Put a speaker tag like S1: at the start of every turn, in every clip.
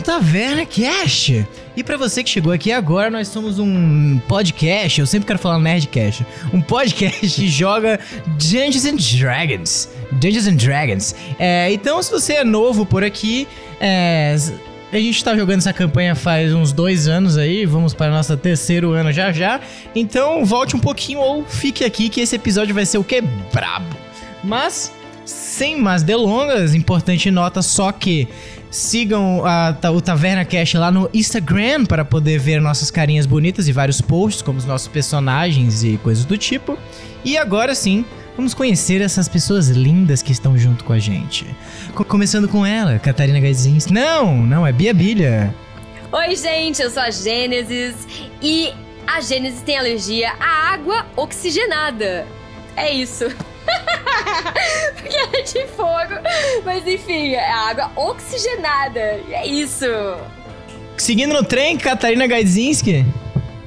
S1: Taverna Cast. E pra você que chegou aqui agora, nós somos um podcast, eu sempre quero falar Nerdcast, um podcast que joga Dungeons and Dragons. Dungeons and Dragons. É, então, se você é novo por aqui, é, a gente tá jogando essa campanha faz uns dois anos aí, vamos para o nosso terceiro ano já já. Então, volte um pouquinho ou fique aqui que esse episódio vai ser o que? Brabo. Mas, sem mais delongas, importante nota só que sigam a, o Taverna Cash lá no Instagram para poder ver nossas carinhas bonitas e vários posts, como os nossos personagens e coisas do tipo. E agora sim, vamos conhecer essas pessoas lindas que estão junto com a gente. Co- começando com ela, Catarina Gazins. Não, não, é Bia Bilha.
S2: Oi, gente, eu sou a Gênesis e a Gênesis tem alergia à água oxigenada. É isso. Porque é de fogo. Mas enfim, é água oxigenada. E é isso.
S1: Seguindo no trem, Catarina Gaidzinski.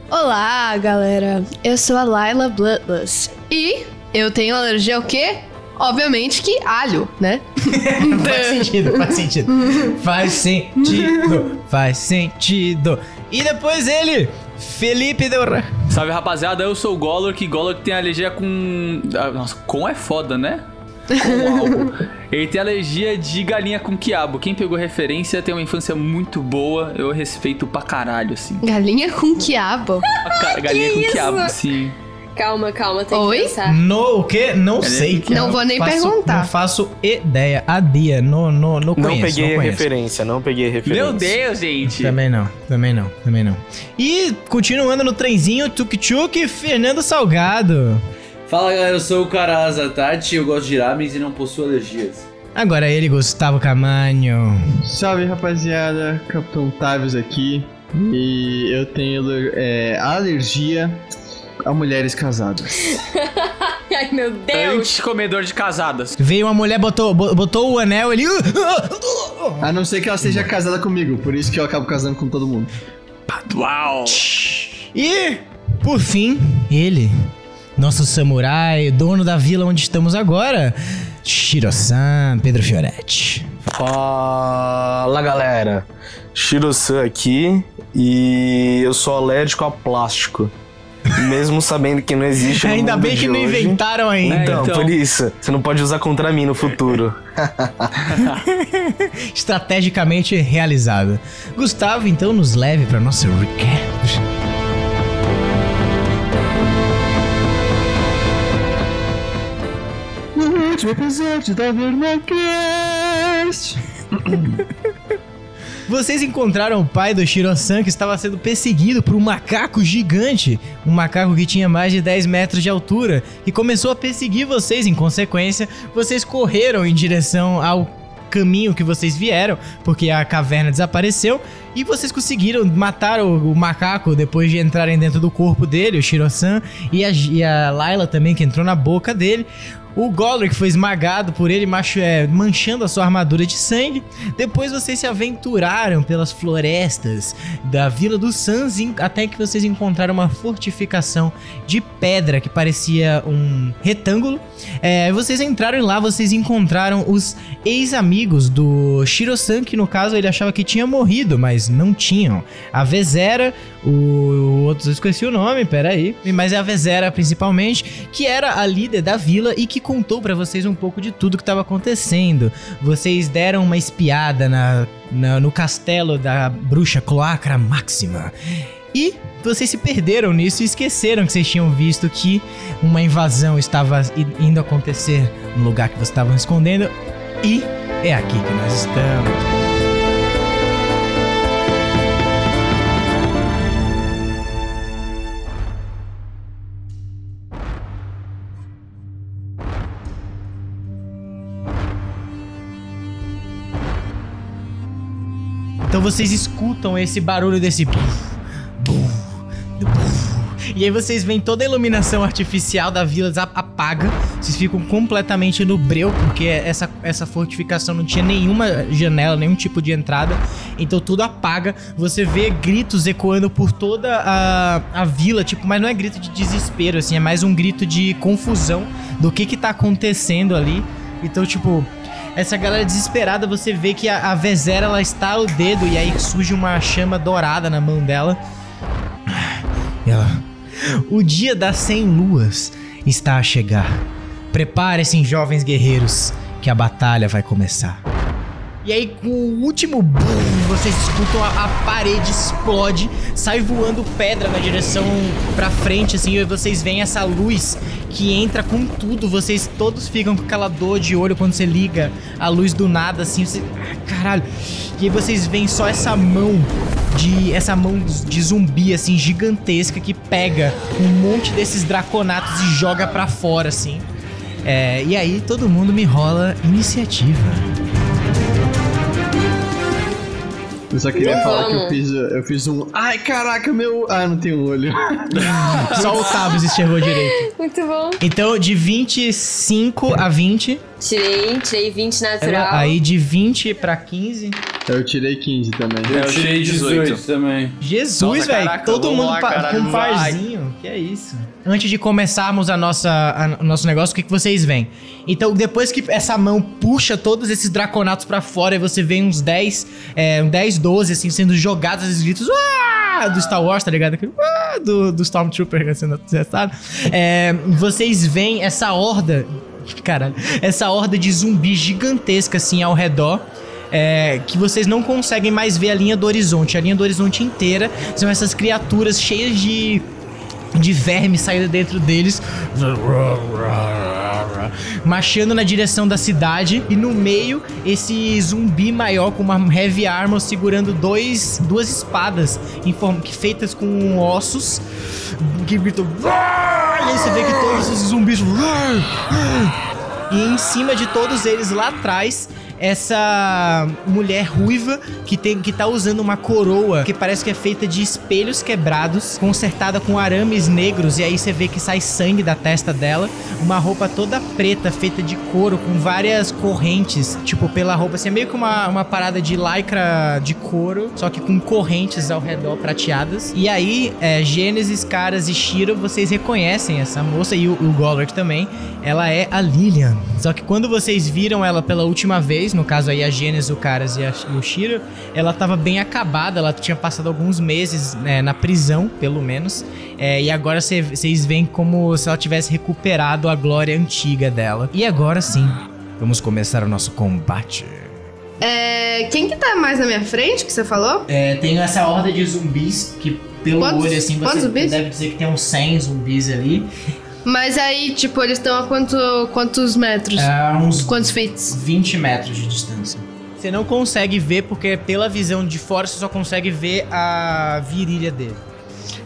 S3: Olá, galera. Eu sou a Laila Bloodless. E eu tenho alergia ao quê? Obviamente que alho, né?
S1: faz sentido, faz sentido. Faz sentido, faz sentido. E depois ele, Felipe Del Rey.
S4: Salve rapaziada, eu sou o Golor, que Golor tem alergia com. ah, Nossa, com é foda, né? Com. Ele tem alergia de galinha com quiabo. Quem pegou referência tem uma infância muito boa. Eu respeito pra caralho, assim.
S3: Galinha com quiabo.
S4: Ca- galinha com
S2: isso?
S4: quiabo, sim.
S2: Calma, calma, tem
S3: Oi?
S2: que pensar.
S1: No o quê? Não
S4: é
S1: sei.
S3: Não vou nem
S1: faço-
S3: perguntar.
S1: Não faço ideia. A Dia, no, no, no
S5: Não
S1: conheço,
S5: peguei
S1: não
S5: a
S1: conheço.
S5: referência, não peguei referência.
S4: Meu Deus, gente.
S1: Também não, também não, também não. E continuando no trenzinho, Tuk Tuk, Fernando Salgado.
S6: Fala galera, eu sou o Karaza Tati, eu gosto de rames e não possuo alergias.
S1: Agora ele, Gustavo Camanho.
S7: Salve rapaziada, Capitão Tavius aqui. E eu tenho é, alergia a mulheres casadas.
S2: Ai, meu Deus.
S4: Anti-comedor de casadas.
S1: Veio uma mulher, botou, bo- botou o anel, ele.
S7: A não ser que ela seja casada comigo, por isso que eu acabo casando com todo mundo.
S4: Uau.
S1: E, por fim, ele, nosso samurai, dono da vila onde estamos agora, Shiro-san, Pedro Fioretti.
S5: Fala galera, Shiro-san aqui e eu sou alérgico a plástico. Mesmo sabendo que não existe no
S1: Ainda
S5: mundo
S1: bem
S5: de
S1: que não
S5: hoje.
S1: inventaram ainda.
S5: Então,
S4: então.
S5: por isso, você não pode usar contra mim no futuro.
S1: Estrategicamente realizado. Gustavo, então, nos leve para nosso recap.
S7: No último episódio da Vernacast.
S1: Vocês encontraram o pai do Shiro-san que estava sendo perseguido por um macaco gigante, um macaco que tinha mais de 10 metros de altura, e começou a perseguir vocês. Em consequência, vocês correram em direção ao caminho que vocês vieram, porque a caverna desapareceu, e vocês conseguiram matar o, o macaco depois de entrarem dentro do corpo dele, o Shiro-san, e a, e a Layla também, que entrou na boca dele. O Golric foi esmagado por ele, macho, é, manchando a sua armadura de sangue. Depois vocês se aventuraram pelas florestas da Vila dos Sans até que vocês encontraram uma fortificação de pedra que parecia um retângulo. É, vocês entraram lá, vocês encontraram os ex-amigos do Shiro-san, que no caso ele achava que tinha morrido, mas não tinham. A Vezera, o, o outro, eu esqueci o nome, peraí. Mas é a Vezera principalmente, que era a líder da vila e que contou pra vocês um pouco de tudo que estava acontecendo. Vocês deram uma espiada na, na- no castelo da bruxa Cloacra Máxima. E vocês se perderam nisso e esqueceram que vocês tinham visto que uma invasão estava indo acontecer no lugar que vocês estavam escondendo. E é aqui que nós estamos. Então vocês escutam esse barulho desse. E aí vocês veem toda a iluminação artificial da vila apaga. Vocês ficam completamente no breu, porque essa, essa fortificação não tinha nenhuma janela, nenhum tipo de entrada. Então tudo apaga. Você vê gritos ecoando por toda a, a vila, tipo, mas não é grito de desespero, assim, é mais um grito de confusão do que que tá acontecendo ali. Então, tipo, essa galera desesperada, você vê que a, a Vezera ela está o dedo e aí surge uma chama dourada na mão dela. E ela. O dia das 100 luas está a chegar. Preparem-se, jovens guerreiros, que a batalha vai começar. E aí, com o último boom, vocês escutam a, a parede explode, sai voando pedra na direção pra frente, assim, e vocês veem essa luz que entra com tudo. Vocês todos ficam com aquela dor de olho quando você liga a luz do nada, assim, você. Caralho. E aí vocês veem só essa mão de. essa mão de zumbi, assim, gigantesca, que pega um monte desses draconatos e joga pra fora, assim. É, e aí todo mundo me rola iniciativa.
S7: Eu só queria falar que eu fiz, eu fiz um. Ai, caraca, meu. Ah, não tem um olho.
S1: Só o Tavius enxergou direito.
S2: Muito bom.
S1: Então, de 25 a 20.
S2: Tirei, tirei 20 natural.
S1: Aí de 20 pra 15.
S7: Eu tirei 15 também.
S6: Eu
S4: eu
S6: tirei
S4: tirei
S6: 18,
S4: 18
S6: também.
S1: Jesus, velho. Todo mundo
S4: lá,
S1: pa- com um
S4: vai.
S1: parzinho. Que é isso? Antes de começarmos a nossa, a- o nosso negócio, o que, que vocês veem? Então, depois que essa mão puxa todos esses draconatos pra fora, e você vê uns 10, é, um 10, 12, assim, sendo jogados esses gritos. "Ah!" Do Star Wars, tá ligado? Aquele, "Ah!" do, do Stormtrooper sendo acessado. É, vocês veem essa horda. Caralho. Essa horda de zumbi gigantesca, assim, ao redor é, que vocês não conseguem mais ver a linha do horizonte. A linha do horizonte inteira são essas criaturas cheias de de verme saindo dentro deles, marchando na direção da cidade e no meio esse zumbi maior com uma heavy armor segurando dois duas espadas em forma que feitas com ossos que gritam e aí você vê que todos os zumbis e em cima de todos eles lá atrás essa mulher ruiva que tem que tá usando uma coroa que parece que é feita de espelhos quebrados, consertada com arames negros e aí você vê que sai sangue da testa dela, uma roupa toda preta feita de couro com várias correntes, tipo pela roupa, assim, é meio que uma, uma parada de lycra de couro, só que com correntes ao redor prateadas. E aí, é, Gênesis, Caras e Shiro, vocês reconhecem essa moça e o, o também. Ela é a Lilian. Só que quando vocês viram ela pela última vez, no caso aí a Gênesis, o Caras e, a- e o Shiro, ela tava bem acabada, ela tinha passado alguns meses né, na prisão, pelo menos. É, e agora cê- vocês veem como se ela tivesse recuperado a glória antiga dela. E agora sim, vamos começar o nosso combate.
S3: É, quem que tá mais na minha frente que você falou?
S1: É, tem essa horda de zumbis que, pelo
S3: Quantos-
S1: olho assim, você deve dizer que tem uns 100 zumbis ali.
S3: Mas aí, tipo, eles estão a quanto, quantos metros?
S1: É, uns
S3: Quantos feet?
S1: 20 metros de distância. Você não consegue ver porque pela visão de fora você só consegue ver a virilha dele.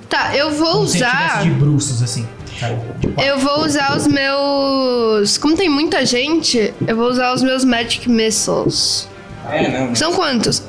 S3: Tá, eu vou
S1: Como se
S3: usar.
S1: tivesse de bruços assim. quatro.
S3: Eu vou usar os meus. Como tem muita gente, eu vou usar os meus Magic Missiles.
S1: É, não.
S3: São quantos?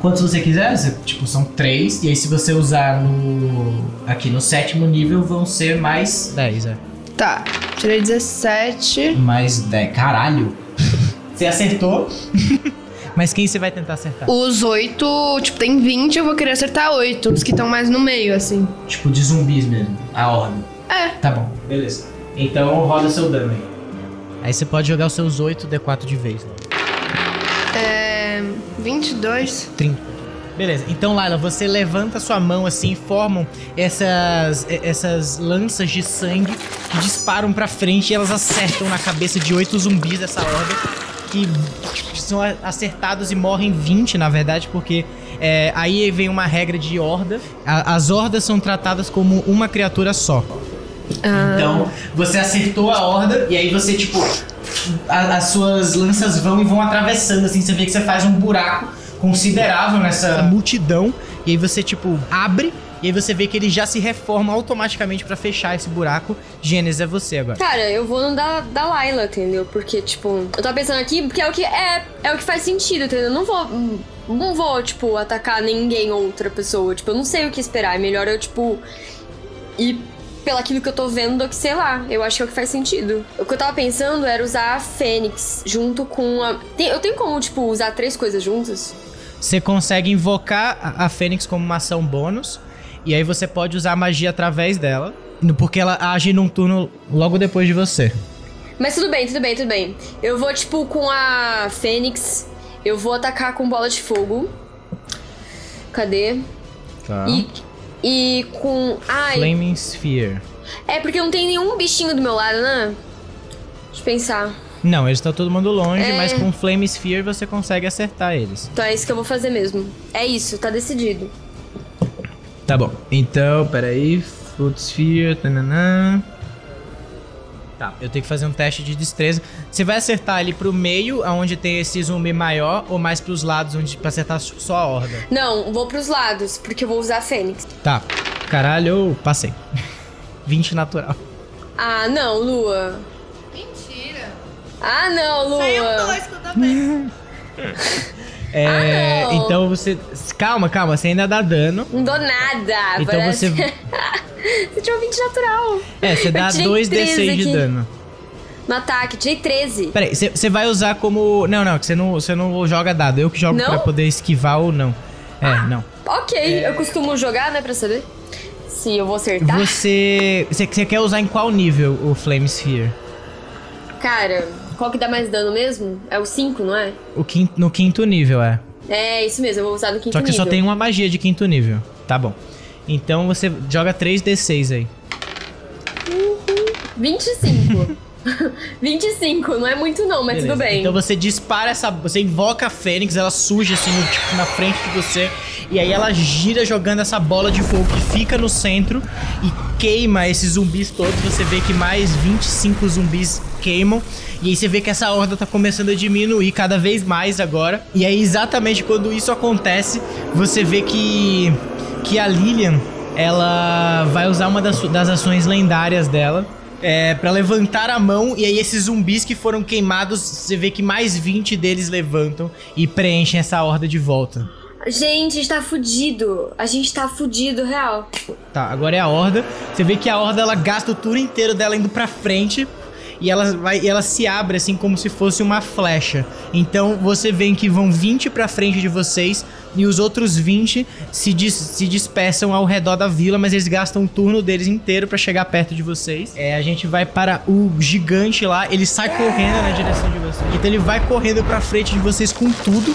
S1: Quantos você quiser, você- tipo, são três. E aí se você usar no. Aqui no sétimo nível vão ser mais 10, é.
S3: Tá, tirei 17.
S1: Mais 10. Caralho! Você acertou. Mas quem você vai tentar acertar?
S3: Os 8, tipo, tem 20, eu vou querer acertar 8. Os que estão mais no meio, assim.
S1: Tipo, de zumbis mesmo. A ordem.
S3: É.
S1: Tá bom, beleza. Então roda seu dano aí. Aí você pode jogar os seus 8 D4 de vez. Né?
S3: É. 22.
S1: 30. Beleza, então Laila, você levanta sua mão assim e formam essas, essas lanças de sangue que disparam pra frente e elas acertam na cabeça de oito zumbis dessa horda que são acertados e morrem 20, na verdade, porque é, aí vem uma regra de horda. A- as hordas são tratadas como uma criatura só. Então, você acertou a horda e aí você, tipo, a- as suas lanças vão e vão atravessando, assim, você vê que você faz um buraco considerável nessa multidão, e aí você, tipo, abre, e aí você vê que ele já se reforma automaticamente pra fechar esse buraco. Gênesis é você agora.
S2: Cara, eu vou no da, da Layla, entendeu? Porque, tipo, eu tava pensando aqui, porque é o que é, é o que faz sentido, entendeu? Eu não vou. Não vou, tipo, atacar ninguém ou outra pessoa. Tipo, eu não sei o que esperar. É melhor eu, tipo, ir pelaquilo que eu tô vendo do que, sei lá. Eu acho que é o que faz sentido. O que eu tava pensando era usar a Fênix junto com a. Tem- eu tenho como, tipo, usar três coisas juntas?
S1: Você consegue invocar a, Fênix como uma ação bônus, e aí você pode usar a magia através dela, porque ela age num turno logo depois de você.
S2: Mas tudo bem, tudo bem, tudo bem. Eu vou, tipo, com a Fênix. Eu vou atacar com bola de fogo. Cadê?
S1: Tá.
S2: E, e com. Ai.
S1: Flaming Sphere.
S2: É porque não tem nenhum bichinho do meu lado, né? Deixa eu pensar.
S1: Não, eles estão todo mundo longe,
S2: É.
S1: mas com Flame Sphere você consegue acertar eles.
S2: Então é isso que eu vou fazer mesmo. É isso, tá decidido.
S1: Tá bom. Então, peraí. Foot Sphere. Tananã. Tá, eu tenho que fazer um teste de destreza. Você vai acertar ali pro meio, aonde tem esse zumbi maior, ou mais pros lados, onde pra acertar só a horda?
S2: Não, vou pros lados, porque eu vou usar a Fênix.
S1: Tá. Caralho, passei. 20 natural.
S2: Ah, não, Lua.
S3: Mentira.
S2: Ah, não, Lua.
S3: que eu também.
S1: É,
S2: Ah,
S1: então você. Calma, calma, você ainda dá dano.
S2: Não dou nada.
S1: Então
S2: parece-
S1: você-
S2: você tirou 20 natural.
S1: É, você dá
S2: Eu tirei
S1: 2d6
S2: 13
S1: de
S2: aqui.
S1: dano.
S2: No ataque, tirei 13.
S1: Peraí, você você vai usar como. Não, não, que você não, você não joga dado. Eu que jogo
S2: Não?
S1: pra poder esquivar ou não. É, não.
S2: Ok, eu costumo jogar, né, pra saber se eu vou acertar.
S1: Você, você. Você quer usar em qual nível o Flame Sphere?
S2: Cara, qual que dá mais dano mesmo? É o 5, não é?
S1: O quinto, no quinto nível, é.
S2: É, isso mesmo, eu vou usar no quinto
S1: Só que você
S2: nível.
S1: só tem uma magia de quinto nível. Tá bom. Então você joga 3d6 aí.
S2: 25. 25, não é muito não, mas
S1: Beleza.
S2: tudo bem.
S1: Então você dispara essa. Você invoca a Fênix, ela surge assim, tipo, na frente de você. E aí ela gira jogando essa bola de fogo que fica no centro e queima esses zumbis todos. Você vê que mais 25 zumbis queimam. E aí você vê que essa horda tá começando a diminuir cada vez mais agora. E aí, exatamente quando isso acontece, você vê que. que a Lilian ela vai usar uma das, das ações lendárias dela. É, pra levantar a mão, e aí esses zumbis que foram queimados, você vê que mais 20 deles levantam e preenchem essa horda de volta.
S2: Gente, a gente tá fudido. A gente tá fudido, real.
S1: Tá, agora é a horda. Você vê que a horda ela gasta o turno inteiro dela indo pra frente. E ela, vai, e ela se abre assim como se fosse uma flecha. Então você vê que vão 20 pra frente de vocês e os outros 20 se, dis, se dispersam ao redor da vila, mas eles gastam o turno deles inteiro pra chegar perto de vocês. É, a gente vai para o gigante lá, ele sai correndo na direção de vocês. Então ele vai correndo pra frente de vocês com tudo.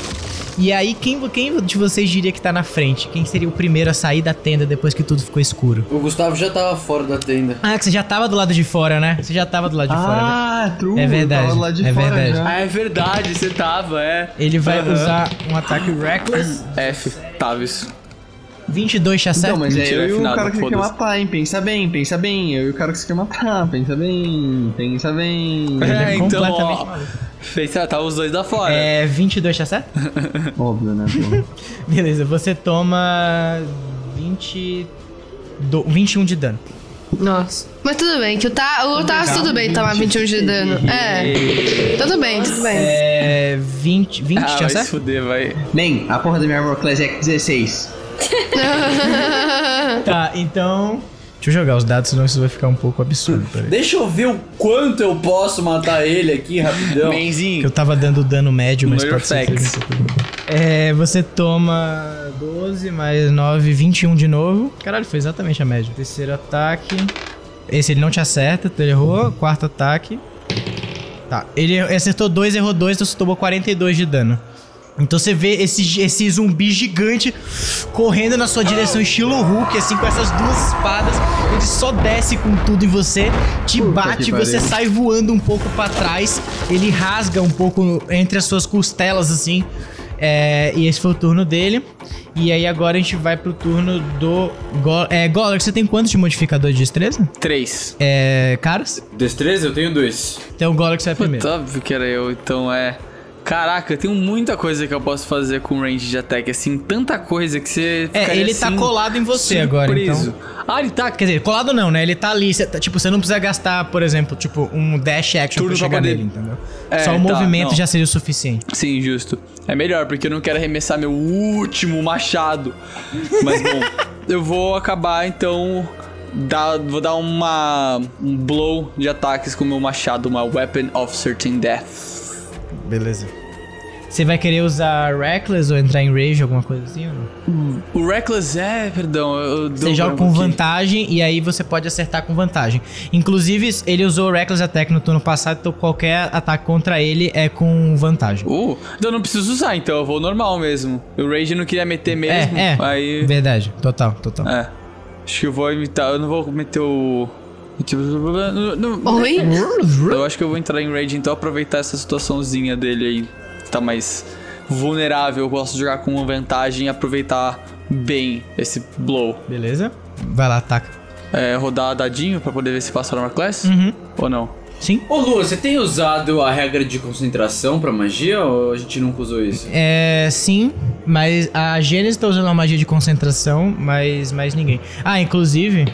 S1: E aí, quem, quem de vocês diria que tá na frente? Quem seria o primeiro a sair da tenda depois que tudo ficou escuro?
S6: O Gustavo já tava fora da tenda.
S1: Ah, que você já tava do lado de fora, né? Você já tava do lado de fora. né?
S7: Ah, true.
S1: É verdade,
S7: Tava lá de
S1: é
S7: fora
S1: verdade.
S7: já.
S4: Ah, é verdade, você tava, é.
S1: Ele vai
S4: Aham.
S1: usar um ataque Reckless.
S4: F, Tavis.
S1: 22 te acerta?
S7: Então, mas é eu e o cara que você quer matar, hein? Pensa bem, pensa bem. Eu e o cara que você quer matar, pensa bem, pensa bem.
S1: É
S4: É, então,
S1: completamente
S4: ó. Fez, tá os dois da fora.
S1: É, 22 te acerta?
S7: Óbvio, né?
S1: Beleza, você toma 20... do- 21 de dano.
S3: Nossa. Mas tudo bem, que o, ta, o Taos tudo bem tomar 21 de dano. É. Tudo bem, tudo bem.
S1: É... 20, 20
S4: Ah,
S1: te
S4: vai se
S1: acerta?
S4: fuder, vai.
S7: Bem, a porra da minha Armor Class é 16.
S1: Tá, então... Deixa eu jogar os dados, senão isso vai ficar um pouco absurdo. Peraí.
S6: Deixa eu ver o quanto eu posso matar ele aqui rapidão.
S1: Que
S4: Menzinho.
S1: eu tava dando dano médio, mas pode ser que um É, você toma 12 mais 9, 21 de novo. Caralho, foi exatamente a média. Terceiro ataque. Esse ele não te acerta, ele errou. Quarto ataque. Tá, ele acertou 2, errou 2, então você tomou 42 de dano. Então você vê esse, esse zumbi gigante correndo na sua direção, estilo Hulk, assim, com essas duas espadas. Ele só desce com tudo em você, te
S7: Puta
S1: bate,
S7: que
S1: você sai voando um pouco pra trás. Ele rasga um pouco entre as suas costelas, assim. É, e esse foi o turno dele. E aí agora a gente vai pro turno do. Go é, Goller, você tem quantos de modificador de destreza?
S4: Três.
S1: É. Caras?
S6: Destreza, eu tenho dois.
S1: Então o Goller que você vai primeiro.
S4: Puta, óbvio que era eu, então é. Caraca, tem muita coisa que eu posso fazer com range de ataque, assim, tanta coisa que você.
S1: É, ele tá
S4: assim,
S1: colado em você agora,
S4: surpreso.
S1: então.
S4: Ah, ele tá.
S1: Quer dizer, colado não, né? Ele tá ali. cê tá- tipo, você não precisa gastar, por exemplo, tipo, um dash action
S4: Turno
S1: pra chegar
S4: poder-
S1: nele, entendeu?
S4: É,
S1: Só o
S4: tá,
S1: movimento
S4: não.
S1: já seria o suficiente.
S4: Sim, justo. É melhor, porque eu não quero arremessar meu último machado. Mas bom, eu vou acabar então. Dar, vou dar uma. um blow de ataques com o meu machado, uma Weapon of Certain Death.
S1: Beleza. Você vai querer usar Reckless ou entrar em Rage, alguma coisa assim? Ou não?
S4: O Reckless é, perdão, eu
S1: Você joga com
S4: aqui.
S1: vantagem e aí você pode acertar com vantagem. Inclusive, ele usou o Reckless Attack no turno passado, então qualquer ataque contra ele é com vantagem.
S4: Uh, então eu não preciso usar, então eu vou normal mesmo. O Rage não queria meter mesmo,
S1: é, é.
S4: aí...
S1: Verdade, total, total.
S4: É. Acho que eu vou imitar, eu não vou meter o... Não-
S3: Oi?
S4: Eu acho que eu vou entrar em Rage, então aproveitar essa situaçãozinha dele aí. que Tá mais vulnerável, eu gosto de jogar com vantagem e aproveitar bem esse blow.
S1: Beleza? Vai lá, ataca.
S4: É, rodar dadinho pra poder ver se passa Armor Class?
S1: Uhum.
S4: Ou não?
S1: Sim?
S6: Ô Lu, você tem usado a regra de concentração pra magia ou a gente nunca usou isso?
S1: É, sim, mas a Gênesis tá usando uma magia de concentração, mas mais ninguém. Ah, inclusive,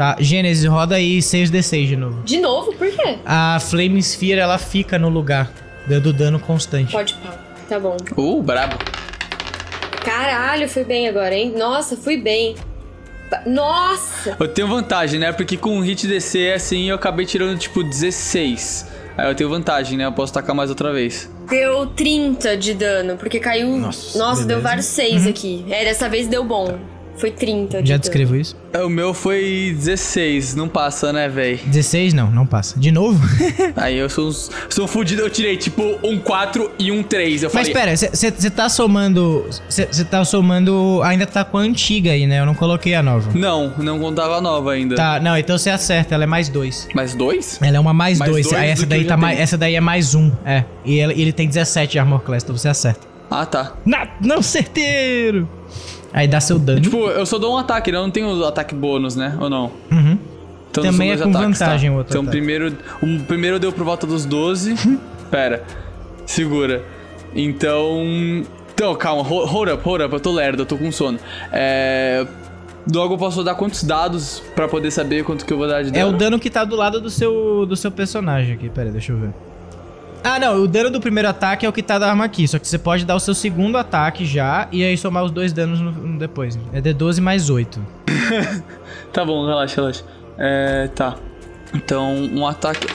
S1: tá, Gênesis, roda aí 6d6 de novo.
S2: De novo? Por quê?
S1: A Flame Sphere, ela fica no lugar, dando dano constante.
S2: Pode pá. Tá bom.
S4: Uh, brabo.
S2: Caralho, fui bem agora, hein? Nossa, fui bem. Nossa!
S4: Eu tenho vantagem, né? Porque com um hit DC assim eu acabei tirando tipo 16. Aí eu tenho vantagem, né? Eu posso tacar mais outra vez.
S2: Deu 30 de dano, porque caiu.
S1: Nossa,
S2: Nossa, deu vários 6 aqui. É, dessa vez deu bom. Foi 30 de
S1: Já
S2: dano.
S1: descrevo isso?
S4: O meu foi 16, não passa, né, véi?
S1: 16 não, não passa. De novo?
S4: Aí eu sou sou fudido, eu tirei tipo um 4 e um 3. Eu
S1: Mas
S4: falei,
S1: pera, você tá somando. Você tá somando. Ainda tá com a antiga aí, né? Eu não coloquei a nova.
S4: não, não contava nova ainda.
S1: Tá, não, então você acerta, ela é mais dois.
S4: Mais dois?
S1: Ela é uma mais,
S4: Mais
S1: dois.
S4: dois
S1: Aí
S4: do
S1: essa daí tá mais. Essa daí é mais um. É. E ele, ele tem 17 de Armor Class, então você acerta.
S4: Ah, tá.
S1: Na, não, certeiro! Aí dá seu dano.
S4: Tipo, eu só dou um ataque, né? eu não tenho ataque bônus, né? Ou não?
S1: Uhum.
S4: Então
S1: Também é com
S4: ataques,
S1: vantagem
S4: tá?
S1: o outro
S4: Então
S1: ataque.
S4: primeiro, o primeiro deu por volta dos 12. Pera. Segura. Então. Então, calma, ho- hold up, hold up, eu tô lerdo, eu tô com sono. É. Logo eu posso dar quantos dados pra poder saber quanto que eu vou dar de
S1: É o
S4: dano?
S1: dano que tá do lado do seu, do seu personagem aqui. Pera aí, deixa eu ver. Ah, não. O dano do primeiro ataque é o que tá da arma aqui. Só que você pode dar o seu segundo ataque já e aí somar os dois danos no, no depois. É D12 mais 8.
S4: Tá bom, relaxa, relaxa. É. Tá. Então, um ataque.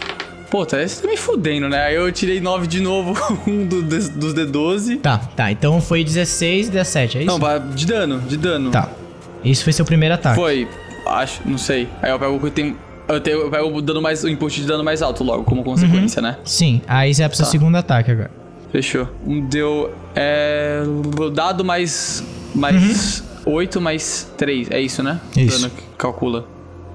S4: Pô, tá, você tá me fudendo, né? Aí eu tirei 9 de novo, um do, dos dos D12.
S1: Tá, tá. Então foi 16 e 17, é isso?
S4: Não, de dano, de dano.
S1: Tá. Esse foi seu primeiro ataque.
S4: Foi, acho, não sei. Aí eu pego o que tem. Eu, tenho, eu pego o dano mais, o input de dano mais alto logo, como consequência, né?
S1: Sim, aí você vai pro seu
S4: Tá.
S1: segundo ataque agora.
S4: Fechou. Um deu. É. Dado mais. Mais 8 mais 3. É isso, né?
S1: Isso.
S4: Dano que calcula.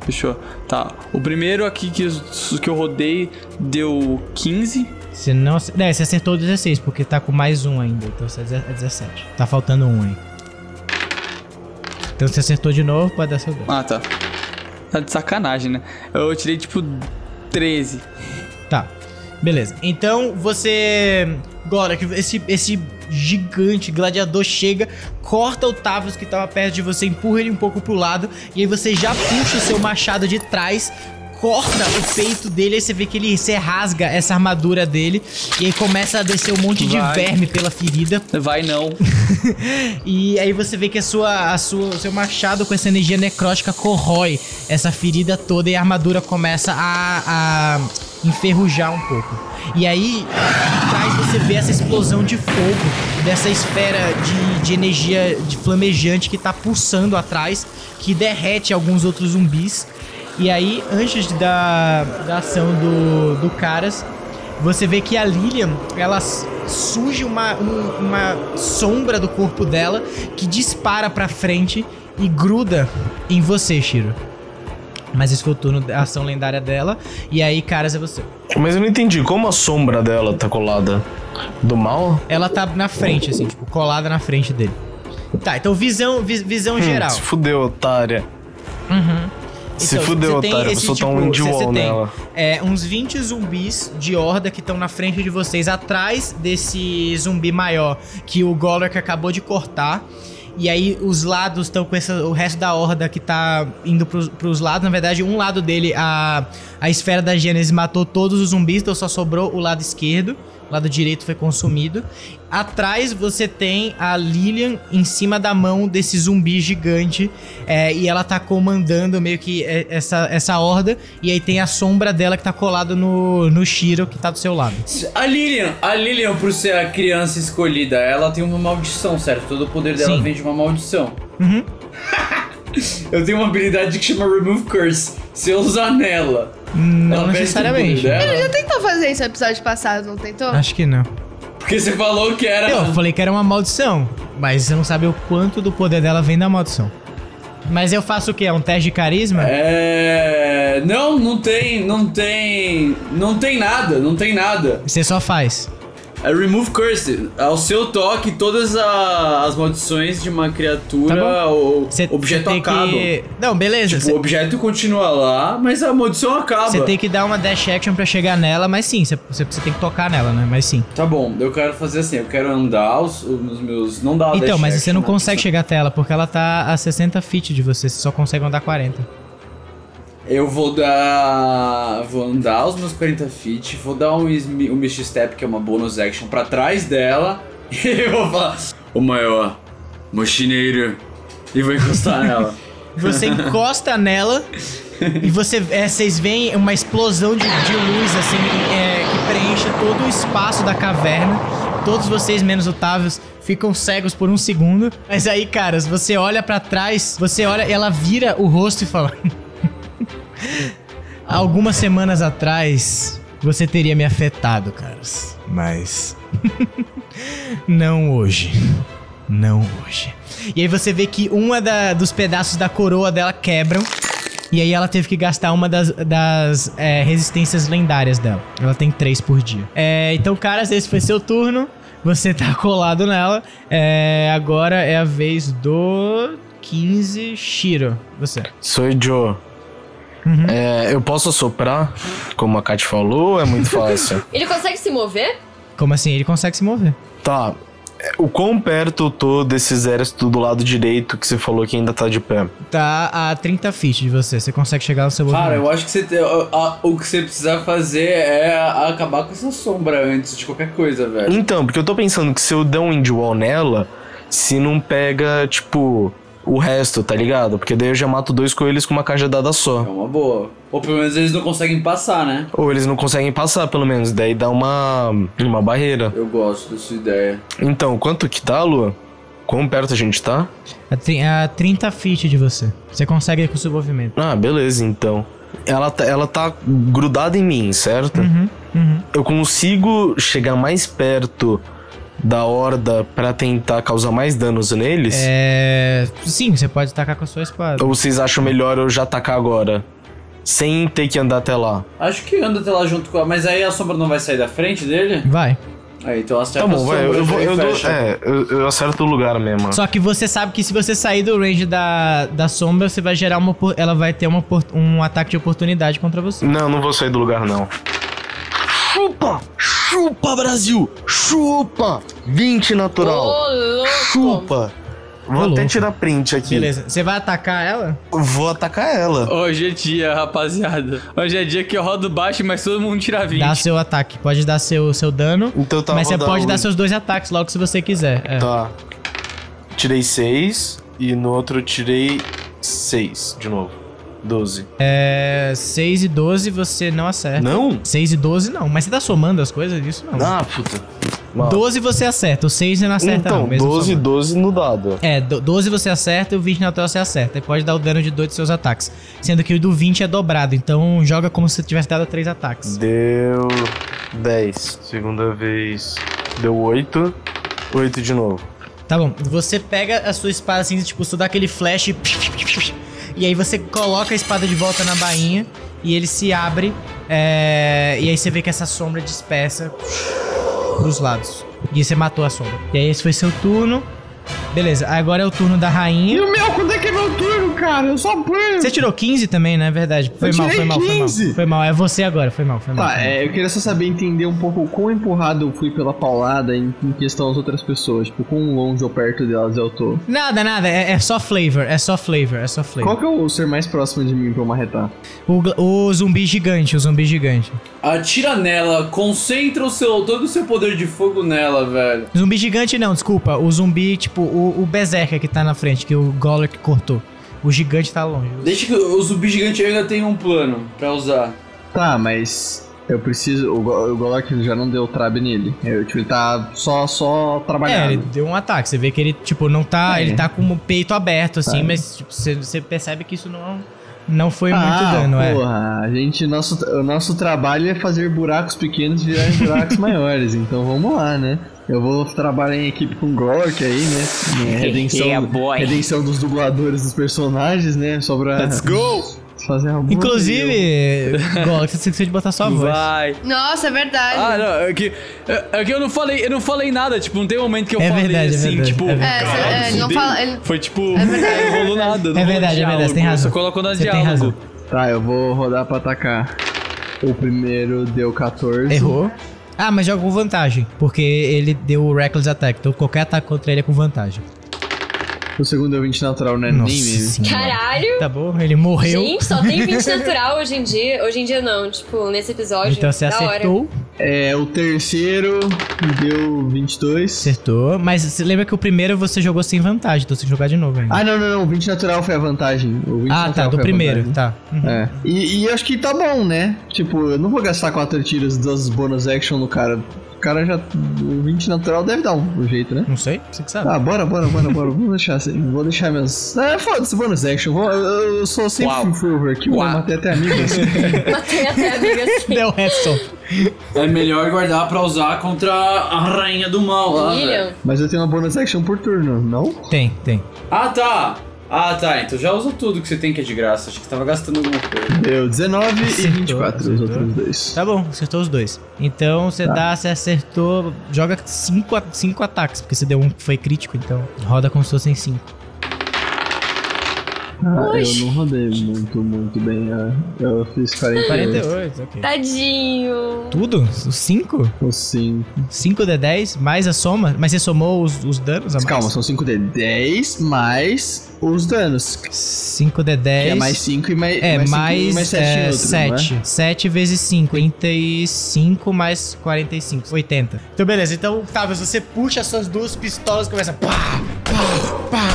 S4: Fechou. Tá. O primeiro aqui que, eu- que eu rodei deu 15.
S1: Você não. É, você acertou 16, porque tá com mais um ainda. Então você é 17. Tá faltando um aí. Então você acertou de novo, pode dar seu dano.
S4: Ah, tá. Tá de sacanagem, né? Eu tirei tipo 13.
S1: Tá. Beleza. Então você. Agora que esse, esse gigante gladiador chega, corta o Tavros que tava perto de você, empurra ele um pouco pro lado, e aí você já puxa o seu machado de trás. Corta o peito dele, aí você vê que ele você rasga essa armadura dele. E aí começa a descer um monte de
S4: Vai.
S1: verme pela ferida.
S4: Vai não.
S1: E aí você vê que a sua, a sua, o seu machado com essa energia necrótica corrói essa ferida toda e a armadura começa a, a enferrujar um pouco. E aí, atrás você vê essa explosão de fogo, dessa esfera de, de energia de flamejante que tá pulsando atrás, que derrete alguns outros zumbis. E aí, antes da, da ação do, do Caras, você vê que a Lilian, ela surge uma, um- uma sombra do corpo dela que dispara pra frente e gruda em você, Shiro. Mas esse foi o turno da ação lendária dela. E aí, caras, é você.
S5: Mas eu não entendi, como a sombra dela tá colada? Do mal?
S1: Ela tá na frente, assim, tipo, colada na frente dele. Tá, então visão, vi- visão
S5: Hum,
S1: geral.
S5: se fudeu, otária. Se
S1: Então,
S5: fudeu. Vou
S1: esse
S5: soltar um
S1: tipo-
S5: indie
S1: você- você
S5: wall nela.
S1: É, uns 20 zumbis de horda que estão na frente de vocês, atrás desse zumbi maior que o Golork acabou de cortar. E aí os lados estão com essa, o resto da horda que tá indo pros, pros lados. Na verdade, um lado dele, a, a esfera da Gênesis matou todos os zumbis, então só sobrou o lado esquerdo, lado direito foi consumido. Atrás você tem a Lilian em cima da mão desse zumbi gigante. é, e ela tá comandando meio que é, essa, essa horda. E aí tem a sombra dela que tá colada no, no Shiro que tá do seu lado.
S6: A Lilian, a Lilian, por ser a criança escolhida, ela tem uma maldição, certo? Todo o poder dela
S1: Sim.
S6: vem de uma maldição.
S1: Uhum.
S6: Eu tenho uma habilidade que chama Remove Curse. Se eu usar nela.
S1: Não
S6: ela
S1: necessariamente.
S6: dela.
S3: Já tentou fazer isso no episódio passado, não tentou?
S1: Acho que não.
S6: Porque você falou que era.
S1: Eu falei que era uma maldição, mas você não sabe o quanto do poder dela vem da maldição. Mas eu faço o quê? É um teste de carisma?
S6: É. Não, não tem. Não tem. Não tem nada, não tem nada.
S1: Você só faz.
S6: É Remove Curse. Ao seu toque, todas a- as maldições de uma criatura
S1: Tá
S6: ou
S1: Você
S6: objeto
S1: tem
S6: acabam.
S1: que. Não, beleza.
S6: Tipo,
S1: Você
S6: o objeto continua lá, mas a maldição acaba.
S1: você tem que dar uma dash action pra chegar nela, mas sim, você, tem que tocar nela, né? Mas sim.
S6: Tá bom, eu quero fazer assim, eu quero andar os, os meus. Não dá uma
S1: Então, mas você não
S6: né?
S1: consegue chegar até ela, porque ela tá a 60 feet de você, você só consegue andar 40.
S6: Eu vou dar. Vou andar os meus 40 feet, vou dar um, um Misty Step, que é uma bonus action, pra trás dela. E eu vou falar. O maior, mochineiro. E vou encostar nela.
S1: Você encosta nela e você, é, vocês veem uma explosão de, de luz assim é, que preenche todo o espaço da caverna. Todos vocês, menos o Tavius, ficam cegos por um segundo. Mas aí, caras, você olha pra trás, você olha, ela vira o rosto e fala: Algumas semanas atrás, você teria me afetado, caras. Mas. não hoje. Não hoje. E aí você vê que uma da- dos pedaços da coroa dela quebram. E aí ela teve que gastar uma das, das, é, resistências lendárias dela. Ela tem três por dia. É, então, caras, esse foi seu turno. Você tá colado nela. É, agora é a vez do 15 Shiro. Você.
S5: Sou Joe.
S1: Uhum.
S5: É, eu posso soprar, como a Kat falou, é muito fácil.
S2: Ele consegue se mover?
S1: Como assim? Ele consegue se mover.
S5: tá. O quão perto eu tô desse exército do lado direito que você falou que ainda tá de pé?
S1: Tá a 30 feet de você. Você consegue chegar no seu
S6: Cara,
S1: movimento.
S6: eu acho que você a- a- o que você precisa fazer é acabar com essa sombra antes de qualquer coisa, velho.
S5: Então, porque eu tô pensando que se eu der um Windwall nela, se não pega, tipo, o resto, tá ligado? Porque daí eu já mato dois coelhos com uma cajadada
S6: É
S5: só.
S6: uma boa. Ou pelo menos eles não conseguem passar, né?
S5: Ou eles não conseguem passar, pelo menos. Daí dá uma, uma barreira.
S6: Eu gosto dessa ideia.
S5: Então, quanto que tá, Lua? Quão perto a gente tá?
S1: A, a 30 feet de você. Você consegue ir com o seu movimento.
S5: Ah, beleza, então. Ela tá, ela tá grudada em mim, certo?
S1: Uhum, uhum.
S5: Eu consigo chegar mais perto da horda pra tentar causar mais danos neles?
S1: É. Sim, você pode atacar com a sua espada.
S5: Ou vocês acham melhor eu já atacar agora? Sem ter que andar até lá?
S6: Acho que anda até lá junto com a. Mas aí a sombra não vai sair da frente dele?
S1: Vai.
S6: Aí então acerta
S5: Tá bom, vai. Eu, vou, eu, dou, é, eu, eu acerto o lugar mesmo.
S1: Só que você sabe que se você sair do range da, da sombra, você vai gerar uma. Ela vai ter uma, um ataque de oportunidade contra você.
S5: Não, não vou sair do lugar, não. Chupa! Chupa, Brasil! Chupa! 20 natural!
S2: Ô!
S5: Chupa! Vou
S1: Ô,
S5: até tirar print aqui.
S1: Beleza. Você vai atacar ela?
S5: Vou atacar ela.
S4: Hoje é dia, rapaziada. Hoje é dia que eu rodo baixo, mas todo mundo tira 20.
S1: Dá seu ataque. Pode dar seu, seu dano.
S5: Então tá
S1: mas você pode
S5: o-
S1: dar seus dois ataques logo se você quiser. É.
S5: Tá. Tirei 6 e no outro eu tirei 6 de novo. 12.
S1: É. 6 e 12 você não acerta.
S5: Não?
S1: 6 e 12 não. Mas você tá somando as coisas? Isso não.
S5: Ah, puta. Mal.
S1: 12 você acerta. O 6 você não acerta,
S5: então,
S1: não. mesmo
S5: 12
S1: somando.
S5: 12 no dado.
S1: É, do- 12 você acerta e o 20 natural você acerta. E pode dar o dano de dois de seus ataques. Sendo que o do 20 é dobrado. Então joga como se você tivesse dado 3 ataques.
S5: Deu 10. Segunda vez. Deu 8. 8 de novo.
S1: Tá bom. Você pega a sua espada assim, tipo, você dá aquele flash. E aí você coloca a espada de volta na bainha. E ele se abre. é, e aí você vê que essa sombra dispersa pros lados. E você matou a sombra. E aí esse foi seu turno. Beleza, agora é o turno da rainha.
S7: E o meu, quando é que é meu turno, cara, eu só apanho.
S1: Você tirou 15 também, né? Verdade. Foi
S7: Eu
S1: mal, foi mal, foi mal.
S7: 15.
S1: Foi mal, é você agora, foi mal, foi mal.
S7: Tá,
S1: foi mal.
S7: é, eu queria só saber entender um pouco quão empurrado eu fui pela paulada em, em questão às outras pessoas. Tipo, quão longe ou perto delas eu tô.
S1: Nada, nada, é, é só flavor, é só flavor, é só flavor.
S7: Qual que é o ser mais próximo de mim pra eu marretar?
S1: O, o zumbi gigante, o zumbi gigante.
S6: Atira nela, concentra o seu, todo o seu poder de fogo nela, velho.
S1: Zumbi gigante não, desculpa. O zumbi, tipo, o, o Berserker que tá na frente, que o Golek cortou. O gigante tá longe.
S6: Deixa que o zumbi gigante ainda tem um plano pra usar.
S7: Tá, mas eu preciso. O, o Golok já não deu trab nele. Eu, tipo, ele tá só, só
S1: É,
S7: trabalhando.
S1: ele deu um ataque. Você vê que ele, tipo, não tá.
S7: É.
S1: Ele tá com o peito aberto, assim,
S7: É.
S1: mas tipo, você, você percebe que isso não, não foi
S7: ah,
S1: muito dano, é.
S7: porra, a gente, nosso, o nosso trabalho é fazer buracos pequenos virarem buracos maiores, então vamos lá, né? Eu vou trabalhar em equipe com o Gork aí, né? Redenção,
S1: Yeah,
S7: redenção dos dubladores dos personagens, né? Só pra
S4: go!
S7: Fazer uma boa
S1: Inclusive, Golek, você esqueceu de botar sua voz.
S4: Vai.
S3: Nossa, é verdade.
S4: Ah, não, é que, é, é que eu não falei, eu não falei nada, tipo, não tem um momento que eu
S1: É
S4: falei
S1: verdade, é
S4: assim,
S1: verdade,
S4: tipo,
S1: é
S3: É,
S1: verdade.
S3: cê- é, ele não fala. Ele...
S4: Foi tipo,
S3: verdade.
S4: não rolou nada, não
S1: É verdade, é
S4: diálogo,
S1: verdade, tem razão.
S4: Só colocou na
S1: Você tem
S4: diálogo.
S1: razão.
S7: Tá, eu vou rodar pra atacar. O primeiro deu 14.
S1: Errou. Ah, mas joga com vantagem, porque ele deu o Reckless Attack, então qualquer ataque contra ele é com vantagem.
S7: O segundo deu 20 natural, né?
S1: Nossa
S7: Nem mesmo.
S2: Caralho!
S1: Tá bom, ele morreu.
S2: Gente, só tem 20 natural hoje em dia. Hoje em dia não, tipo, nesse episódio.
S1: então você
S2: da hora.
S1: acertou,
S7: É, o terceiro deu 22.
S1: acertou. Mas você lembra que o primeiro você jogou sem vantagem, então você tem que jogar de novo ainda.
S7: Ah, não, não, não. O 20 natural foi a vantagem. O 20
S1: Ah, tá, do primeiro, tá. Uhum.
S7: É. E, e acho que tá bom, né? Tipo, eu não vou gastar 4 tiros das bonus action no cara. O cara já. O 20 natural deve dar um, um jeito, né?
S1: Não sei, você que sabe.
S7: Ah, bora, bora, bora, bora. Vou deixar assim. Vou deixar meus. Ah, foda-se, bonus action. Vou, eu, eu sou sempre
S4: Uau.
S7: full favor aqui. Eu
S4: Uau.
S7: matei até amigos.
S2: Matei até amiga assim.
S1: Deu resto.
S6: É melhor guardar pra usar contra a rainha do mal lá.
S2: William.
S7: Mas eu tenho uma bonus action por turno, não?
S1: Tem, tem.
S6: Ah, tá. Ah, tá. Então já usa tudo que você tem que é de graça. Acho que tava gastando alguma coisa.
S7: Deu 19 e
S1: Acertou,
S7: 24 os
S1: acertou.
S7: outros dois.
S1: Tá bom, acertou os dois. Então você
S7: Tá.
S1: dá, você acertou, joga cinco, a- cinco ataques, porque você deu um que foi crítico, então roda como se fossem cinco.
S7: Ah, eu não rodei muito, muito bem. ah. Eu fiz 48.
S1: 48, ok.
S2: Tadinho.
S1: Tudo? Os cinco?
S7: Ou 5.
S1: 5 de 10, mais a soma? Mas você somou os, os danos a mais?
S7: Calma, são 5 de 10 mais os danos.
S1: 5 de 10.
S7: Que é mais 5 e mais,
S1: É,
S7: mais,
S1: mais,
S7: cinco e mais 7
S1: é,
S7: em outro, não é?
S1: 7. 7 vezes 5. 35 mais 45. 80. Então, beleza. Então, Tavius, você puxa as suas duas pistolas e começa. Pá, pá, pá,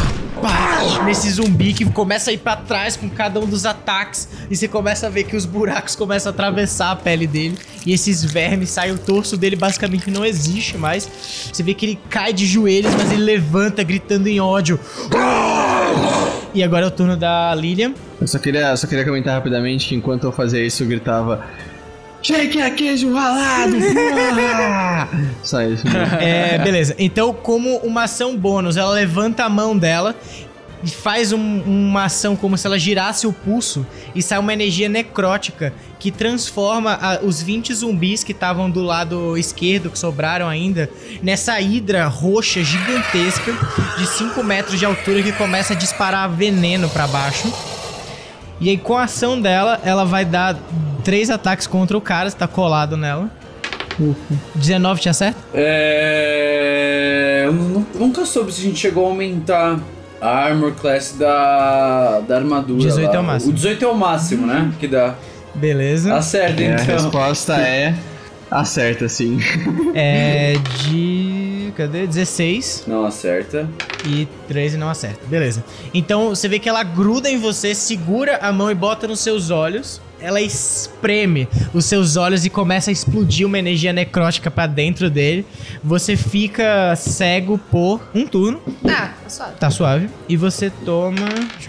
S1: nesse zumbi que começa a ir pra trás com cada um dos ataques. E você começa a ver que os buracos começam a atravessar a pele dele. E esses vermes saem, o torso dele basicamente não existe mais. Você vê que ele cai de joelhos, mas ele levanta gritando em ódio. E agora é o turno da Lilian.
S7: Eu só queria, só queria comentar rapidamente que enquanto eu fazia isso, eu gritava. Shake a queijo ralado! Só isso. mesmo.
S1: É, beleza. Então, como uma ação bônus, ela levanta a mão dela faz um- uma ação como se ela girasse o pulso e sai uma energia necrótica que transforma a- os 20 zumbis que estavam do lado esquerdo, que sobraram ainda, nessa hidra roxa gigantesca de 5 metros de altura que começa a disparar veneno pra baixo. E aí, com a ação dela, ela vai dar três ataques contra o cara, que tá colado nela. 19 te acerta?
S6: É. Eu nu- nunca soube se a gente chegou a aumentar a armor class da, da armadura.
S1: 18
S6: lá.
S1: é o máximo.
S6: O 18 é o máximo, né? Que dá.
S1: Beleza.
S6: Acerta,
S7: É, a
S6: então.
S7: resposta é. Acerta, sim.
S1: É de. Cadê? 16
S6: Não acerta.
S1: e 13 não acerta. Beleza. Então você vê que ela gruda em você, segura a mão e bota nos seus olhos. Ela espreme os seus olhos e começa a explodir uma energia necrótica pra dentro dele. Você fica cego por um turno,
S3: Ah, tá suave.
S1: tá suave. E você toma.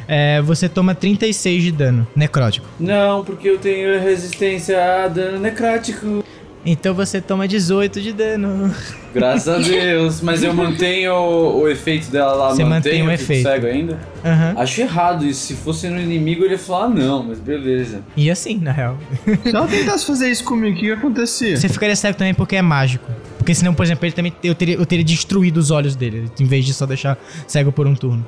S1: É, você toma 36 de dano necrótico.
S6: Não, porque eu tenho resistência a dano necrático.
S1: Então você toma 18 de dano.
S6: Graças a Deus. Mas eu mantenho o, o efeito dela lá.
S1: Você mantém o efeito.
S6: cego ainda.
S1: Aham.
S6: Acho errado isso. Se fosse no inimigo, ele ia falar, ah, não, mas beleza.
S1: E assim, na real.
S7: Se ela tentasse fazer isso comigo, o que ia acontecer?
S1: Você ficaria cego também porque é mágico. Porque senão, por exemplo, ele também eu teria, eu teria destruído os olhos dele, em vez de só deixar cego por um turno.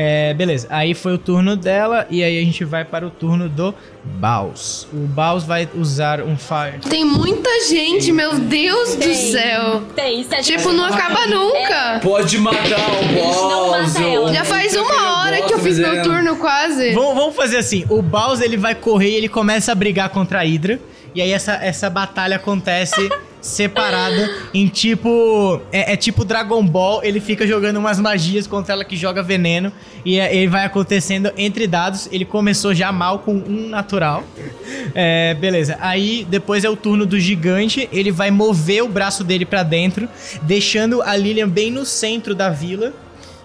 S1: É, beleza. Aí foi o turno dela e aí a gente vai para o turno do Baus. O Baus vai usar um Fire.
S3: Tem muita gente, meu Deus do
S2: Tem.
S3: céu.
S2: Tem, sete
S3: Tipo, não acaba nunca.
S6: Pode matar o
S2: não
S6: boss.
S2: mata
S3: Já faz uma hora que eu fiz meu
S6: é-
S3: turno quase.
S1: Vamos, vamos fazer assim: o Baus ele vai correr e ele começa a brigar contra a Hydra. E aí essa, essa batalha acontece separada em tipo. É, é tipo Dragon Ball, ele fica jogando umas magias contra ela que joga veneno. E é- ele vai acontecendo entre dados. Ele começou já mal com um natural. É, beleza. Aí depois é o turno do gigante. Ele vai mover o braço dele pra dentro, deixando a Lilian bem no centro da vila.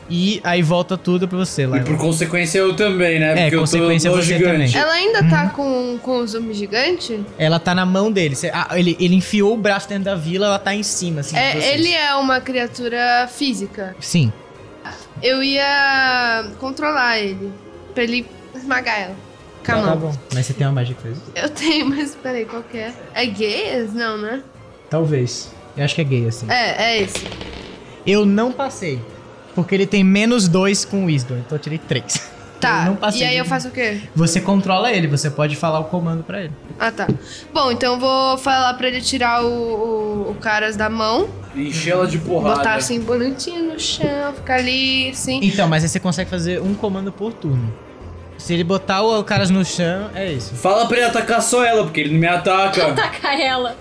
S1: E aí volta tudo pra você,
S6: E
S1: Laila.
S6: por consequência eu também, né?
S1: É,
S6: Porque
S1: consequência
S6: eu tô no
S1: você
S6: gigante.
S1: também.
S3: Ela ainda tá com, com o zumbi gigante?
S1: Ela tá na mão dele. Cê- ah, ele, ele enfiou o braço dentro da vila, ela tá em cima, assim. de
S3: É,
S1: vocês.
S3: ele é uma criatura física.
S1: Sim.
S3: Eu ia controlar ele. Pra ele esmagar ela.
S1: Tá,
S3: mão.
S1: tá bom. Mas você tem uma magia que faz isso?
S3: Eu tenho, mas peraí, qual que é? É gayas? Não, né?
S1: Talvez. Eu acho que é gay, assim.
S3: É, é esse.
S1: Eu não passei. Porque ele tem menos dois com Wisdom, então eu tirei três.
S3: Tá. E aí eu faço o quê?
S1: Você controla ele, você pode falar o comando pra ele.
S3: Ah, tá. Bom, então eu vou falar pra ele tirar o, o, o caras da mão.
S6: Encher ela de porrada.
S3: Botar assim bonitinho no chão, ficar ali, assim.
S1: Então, mas aí você consegue fazer um comando por turno. Se ele botar o caras no chão, é isso.
S6: Fala pra ele atacar só ela, porque ele não me ataca.
S2: Tacar ela.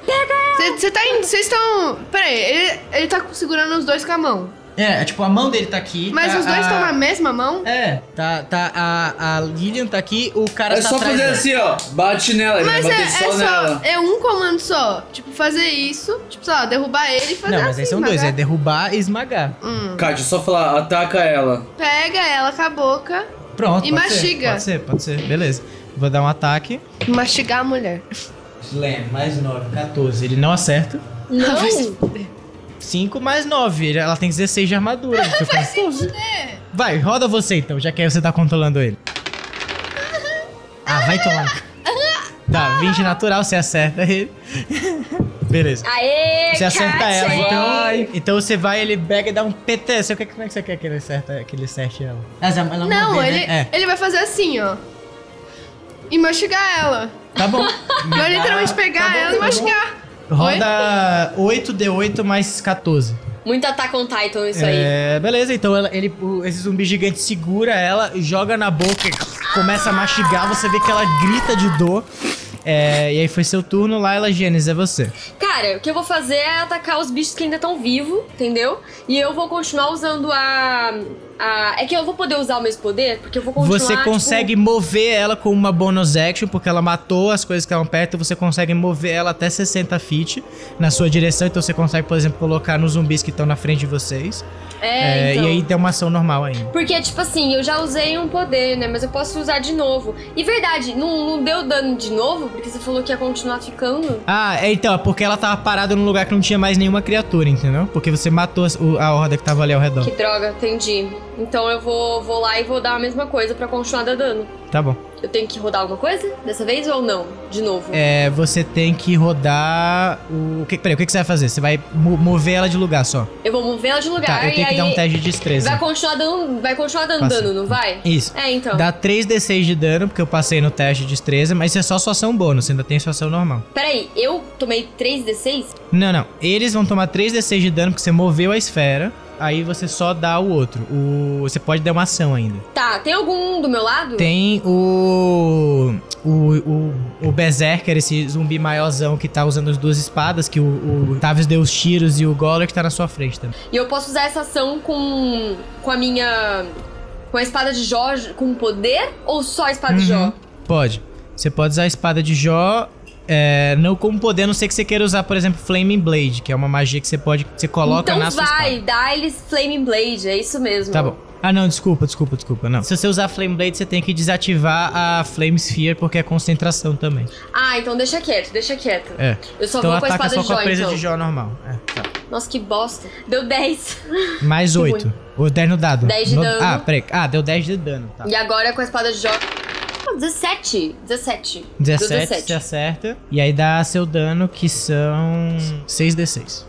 S3: Você tá indo. Vocês estão. Peraí, ele, ele tá segurando os dois com a mão.
S1: É, é tipo, a mão dele tá aqui.
S3: Mas
S1: tá
S3: os dois
S1: a-
S3: estão na mesma mão?
S1: É, tá, tá, a, a Lilian tá aqui, o cara
S6: É
S1: tá
S6: só
S1: atrás
S6: fazer
S1: dela.
S6: assim, ó. Bate nela, ele
S3: Mas
S6: vai
S3: é,
S6: bater
S3: é
S6: só
S3: só.
S6: nela.
S3: É um comando só. Tipo, fazer isso. Tipo, sei lá, derrubar ele e fazer
S1: Não, mas
S3: assim.
S1: aí são dois, é
S3: esmagar.
S1: derrubar e esmagar.
S3: Hum.
S6: Kátia, só falar, ataca ela.
S3: Pega ela com a boca
S1: Pronto,
S3: E
S1: pode
S3: mastiga.
S1: Ser, pode ser, pode ser, beleza. Vou dar um ataque.
S3: mastigar a mulher.
S1: Slam, mais 9, 14. Ele não acerta.
S2: Não.
S1: 5 mais 9, ela tem 16 de armadura. Você faz 12. Vai, roda você então, já que aí você tá controlando ele. Ah, vai tomar. Tá, 20 natural, você acerta ele. Beleza.
S2: Aê,
S1: Você acerta
S2: Kátia!
S1: ela, então. Então você vai, ele pega e dá um PT. Você, como é que você quer que ele acerte, que ele acerte ela? Mas ela não,
S3: Não,
S1: vê,
S3: ele,
S1: né? É,
S3: ele vai fazer assim, ó. E mastigar ela.
S1: tá bom.
S3: Vai literalmente pegar
S1: Tá bom,
S3: ela
S1: tá
S3: e
S1: bom. Roda 8d8 mais 14.
S2: Muito Attack on Titan isso aí.
S1: É, beleza, então ela- ele, esse zumbi gigante segura ela, joga na boca, começa a mastigar, você vê que ela grita de dor. É, e aí foi seu turno, Laila Gênesis, é você.
S2: Cara, o que eu vou fazer é atacar os bichos que ainda estão vivos, entendeu? E eu vou continuar usando a, a. É que eu vou poder usar o mesmo poder, porque eu vou continuar.
S1: Você
S2: tipo,
S1: consegue mover ela com uma bonus action, porque ela matou as coisas que estavam perto, você consegue mover ela até 60 feet na sua direção, então você consegue, por exemplo, colocar nos zumbis que estão na frente de vocês.
S2: É,
S1: É,
S2: então.
S1: E aí tem uma ação normal ainda.
S2: Porque, tipo assim, eu já usei um poder, né? Mas eu posso usar de novo. E verdade, não, não deu dano de novo? Porque você falou que ia continuar ficando.
S1: Ah, é, então, é porque ela tava parada num lugar que não tinha mais nenhuma criatura, entendeu? Porque você matou o- a horda que tava ali ao redor.
S2: Que droga, entendi. Então eu vou, vou lá e vou dar a mesma coisa pra continuar dando dano.
S1: Tá bom.
S2: Eu tenho que rodar alguma coisa dessa vez ou não? De novo?
S1: É, você tem que rodar o. Que, peraí, o que, que você vai fazer? Você vai mo- mover ela de lugar só.
S2: Eu vou mover ela de lugar
S1: Tá, eu tenho que dar um teste de destreza.
S2: vai continuar dando, vai continuar dando
S1: Passa.
S2: dano, não vai?
S1: Isso.
S2: É, então.
S1: Dá 3d6 de dano, porque eu passei no teste de destreza, mas isso é só sua ação bônus, você ainda tem sua ação normal.
S2: Peraí, eu tomei 3d6?
S1: Não, não. Eles vão tomar 3d6 de dano porque você moveu a esfera. Aí você só dá o outro. O... Você pode dar uma ação ainda.
S2: Tá, tem algum do meu lado?
S1: Tem o. O, o, o Berserker, esse zumbi maiorzão que tá usando as duas espadas, que o, o Tavius deu os tiros e o Goller que tá na sua frente também.
S2: E eu posso usar essa ação com. com a minha. com a espada de Jó com poder? Ou só a espada de Jó?
S1: Uhum. Pode. Você pode usar a espada de Jó. É, não como poder, a não ser que você queira usar, por exemplo, Flaming Blade, que é uma magia que você pode. que você coloca
S2: então
S1: na sua
S2: vai, dá eles Flaming Blade, é isso mesmo.
S1: Tá bom. Ah, não, desculpa, desculpa, desculpa. Não. Se você usar Flame Blade, você tem que desativar a Flame Sphere, porque é concentração também.
S2: Ah, então deixa quieto, deixa quieto.
S1: É.
S2: Eu só
S1: então
S2: vou com a espada
S1: só
S2: de
S1: com a presa
S2: então.
S1: de Jó normal. É, tá.
S2: Nossa, que bosta. Deu 10.
S1: Mais
S2: Que
S1: 8. O 10 no dado.
S2: 10 de
S1: No-
S2: dano.
S1: Ah, peraí. Ah, deu 10 de dano. Tá.
S2: E agora com a espada de Jó. Ah, 17. 17. Deu
S1: 17, você acerta. E aí dá seu dano, que são 6d6.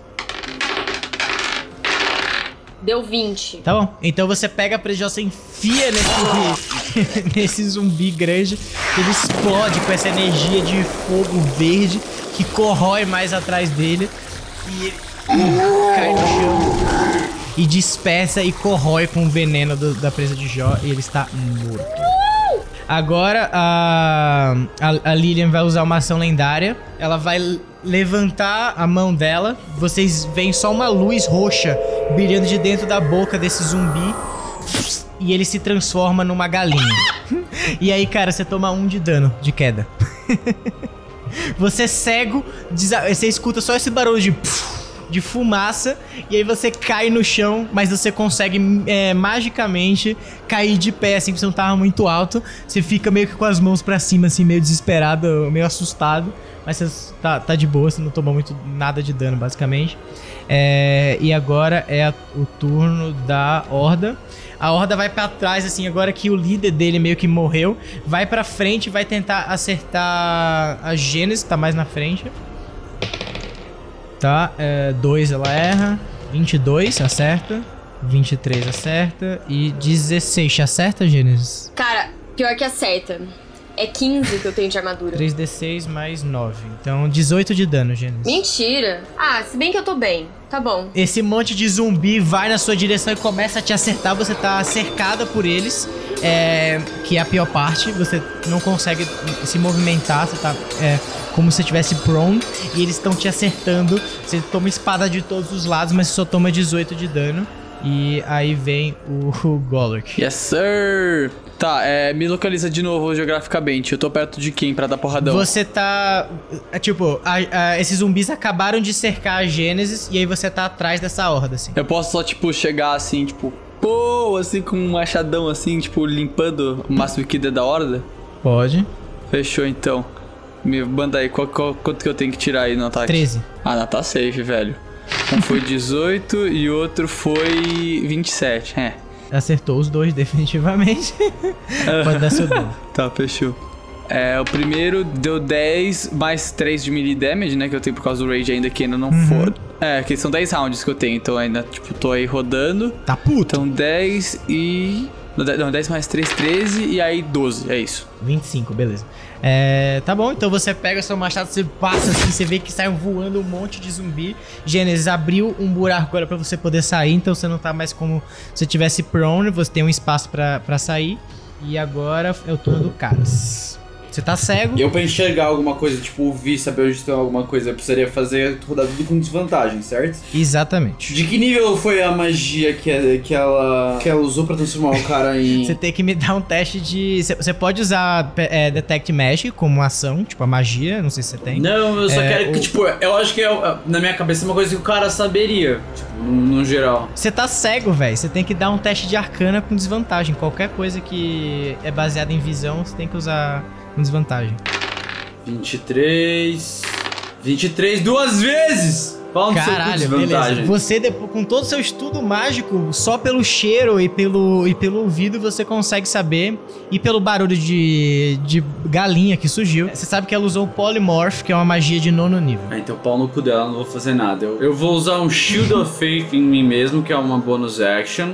S2: Deu 20.
S1: Tá bom. Então você pega a prejosa e enfia nesse, nesse zumbi grande. Ele explode com essa energia de fogo verde que corrói mais atrás dele. E ele cai no chão. E dispersa e corrói com o veneno do- da presa de Jó. E ele está morto. Agora a, a, a Lilian vai usar uma ação lendária. Ela vai levantar a mão dela. Vocês veem só uma luz roxa brilhando de dentro da boca desse zumbi. E ele se transforma numa galinha. E aí, cara, você toma um de dano de queda. Você é cego, você escuta só esse barulho de, de fumaça, e aí você cai no chão, mas você consegue é, magicamente cair de pé, assim, porque você não tava muito alto. Você fica meio que com as mãos pra cima, assim, meio desesperado, meio assustado. Mas você tá, tá de boa, você não tomou muito nada de dano, basicamente. É, e agora é a- o turno da Horda. A Horda vai pra trás, assim, agora que o líder dele meio que morreu. Vai pra frente vai tentar acertar a Gênesis, que tá mais na frente. Tá, 2 ela erra. 22 acerta. 23 acerta. E 16 acerta, Gênesis?
S2: Cara, pior que acerta. É 15 que eu tenho de armadura.
S1: 3d6 mais 9. Então 18 de dano, Gênesis.
S2: Mentira. Ah, se bem que eu tô bem. Tá bom.
S1: Esse monte de zumbi vai na sua direção e começa a te acertar. Você tá cercada por eles, é, que é a pior parte. Você não consegue se movimentar, você tá é, como se estivesse prone. E eles estão te acertando. Você toma espada de todos os lados, mas você só toma 18 de dano. E aí vem o, o Golurk.
S4: Yes, sir! Tá, é, me localiza de novo geograficamente. Eu tô perto de quem pra dar porradão?
S1: Você tá. é, Tipo, a- a- esses zumbis acabaram de cercar a Gênesis e aí você tá atrás dessa horda, assim.
S4: Eu posso só, tipo, chegar assim, tipo, pô, assim, com um machadão, assim, tipo, limpando o máximo que der da horda?
S1: Pode.
S4: Fechou, então. Me manda aí, qual, qual- quanto que eu tenho que tirar aí no ataque?
S1: 13.
S4: Ah, não, tá safe, velho. Um foi 18 e outro foi 27, é.
S1: Acertou os dois, definitivamente. Pode dar seu dano.
S4: Tá, fechou. É, o primeiro deu 10 mais 3 de melee damage, né? Que eu tenho por causa do rage ainda, que ainda não for. É, que são 10 rounds que eu tenho, então ainda, tipo, tô aí rodando.
S1: Tá puto.
S4: Então 10 e. Não, 10 não, 10 mais 3, 13 e aí 12, é isso.
S1: 25, beleza. É, tá bom, então você pega seu machado, você passa assim, você vê que sai voando um monte de zumbi. Gênesis abriu um buraco agora pra você poder sair, então você não tá mais como se você tivesse prone, você tem um espaço pra sair. E agora é o turno do Caras. Você tá cego.
S6: Eu pra enxergar alguma coisa, tipo, ouvir, saber onde tem alguma coisa, eu precisaria fazer rodar tudo com desvantagem, certo?
S1: Exatamente.
S6: De que nível foi a magia que, que, ela, que ela usou pra transformar o cara em.
S1: Você tem que me dar um teste de. Você- Você pode usar é, Detect Magic como ação, tipo a magia, não sei se você tem.
S6: Não, eu só
S1: É,
S6: quero que,
S1: o-
S6: tipo, eu acho que é, na minha cabeça é uma coisa que o cara saberia, tipo, no, no geral.
S1: Você tá cego, velho. Você tem que dar um teste de arcana com desvantagem. Qualquer coisa que é baseada em visão, você tem que usar com desvantagem.
S6: 23. 23 duas vezes! Fala no seu cu,
S1: Caralho,
S6: desvantagem.
S1: beleza. Você, com todo o seu estudo mágico, só pelo cheiro e pelo, e pelo ouvido, você consegue saber. E pelo barulho de, de galinha que surgiu. Você sabe que ela usou o Polymorph, que é uma magia de nono nível.
S6: Ah, então pau no cu dela, não vou fazer nada. Eu, eu vou usar um Shield of Faith em mim mesmo, que é uma bonus action.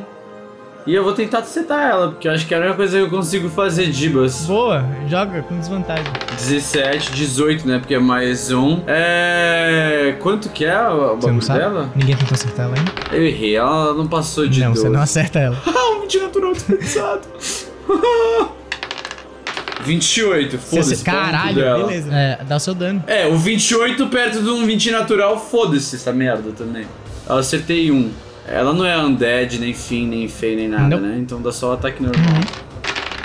S6: E eu vou tentar acertar ela, porque eu acho que é a única coisa que eu consigo fazer, Dibas.
S1: Boa, joga com desvantagem.
S6: 17, 18, né? Porque é mais um. É. Quanto que é o bagulho dela?
S1: Ninguém tentou acertar ela ainda?
S6: Eu errei, ela não passou de
S1: não,
S6: 12.
S1: você não acerta ela.
S6: Ah, um 20 natural desperdiçado. 28, foda-se.
S1: Caralho, beleza. É, dá o seu dano.
S6: É, o 28 perto de um 20 natural, foda-se essa merda também. Eu acertei um. Ela não é undead, nem fim, nem feio, nem nada,
S1: Nope.
S6: né? Então dá só ataque normal.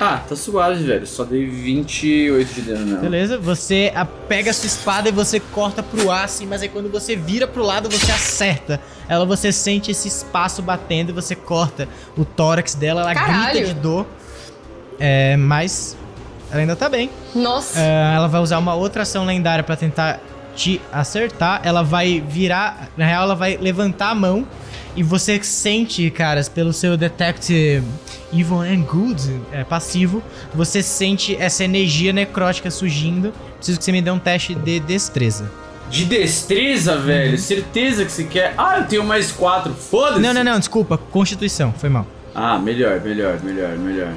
S6: Ah, tá suave, velho. Só dei 28 de dano nela.
S1: Beleza, você a- pega a sua espada e você corta pro ar, assim, mas aí quando você vira pro lado, você acerta. Ela, você sente esse espaço batendo e você corta o tórax dela, ela
S2: Caralho.
S1: grita de dor. É, mas ela ainda tá bem.
S2: Nossa.
S1: É, ela vai usar uma outra ação lendária pra tentar te acertar. Ela vai virar, na real, ela vai levantar a mão e você sente, caras, pelo seu detect evil and good é, passivo, você sente essa energia necrótica surgindo. Preciso que você me dê um teste de destreza.
S6: De destreza, velho? Certeza que você quer. Ah, eu tenho mais quatro. Foda-se.
S1: Não, não, não, desculpa. Constituição, foi mal.
S6: Ah, melhor, melhor, melhor, melhor.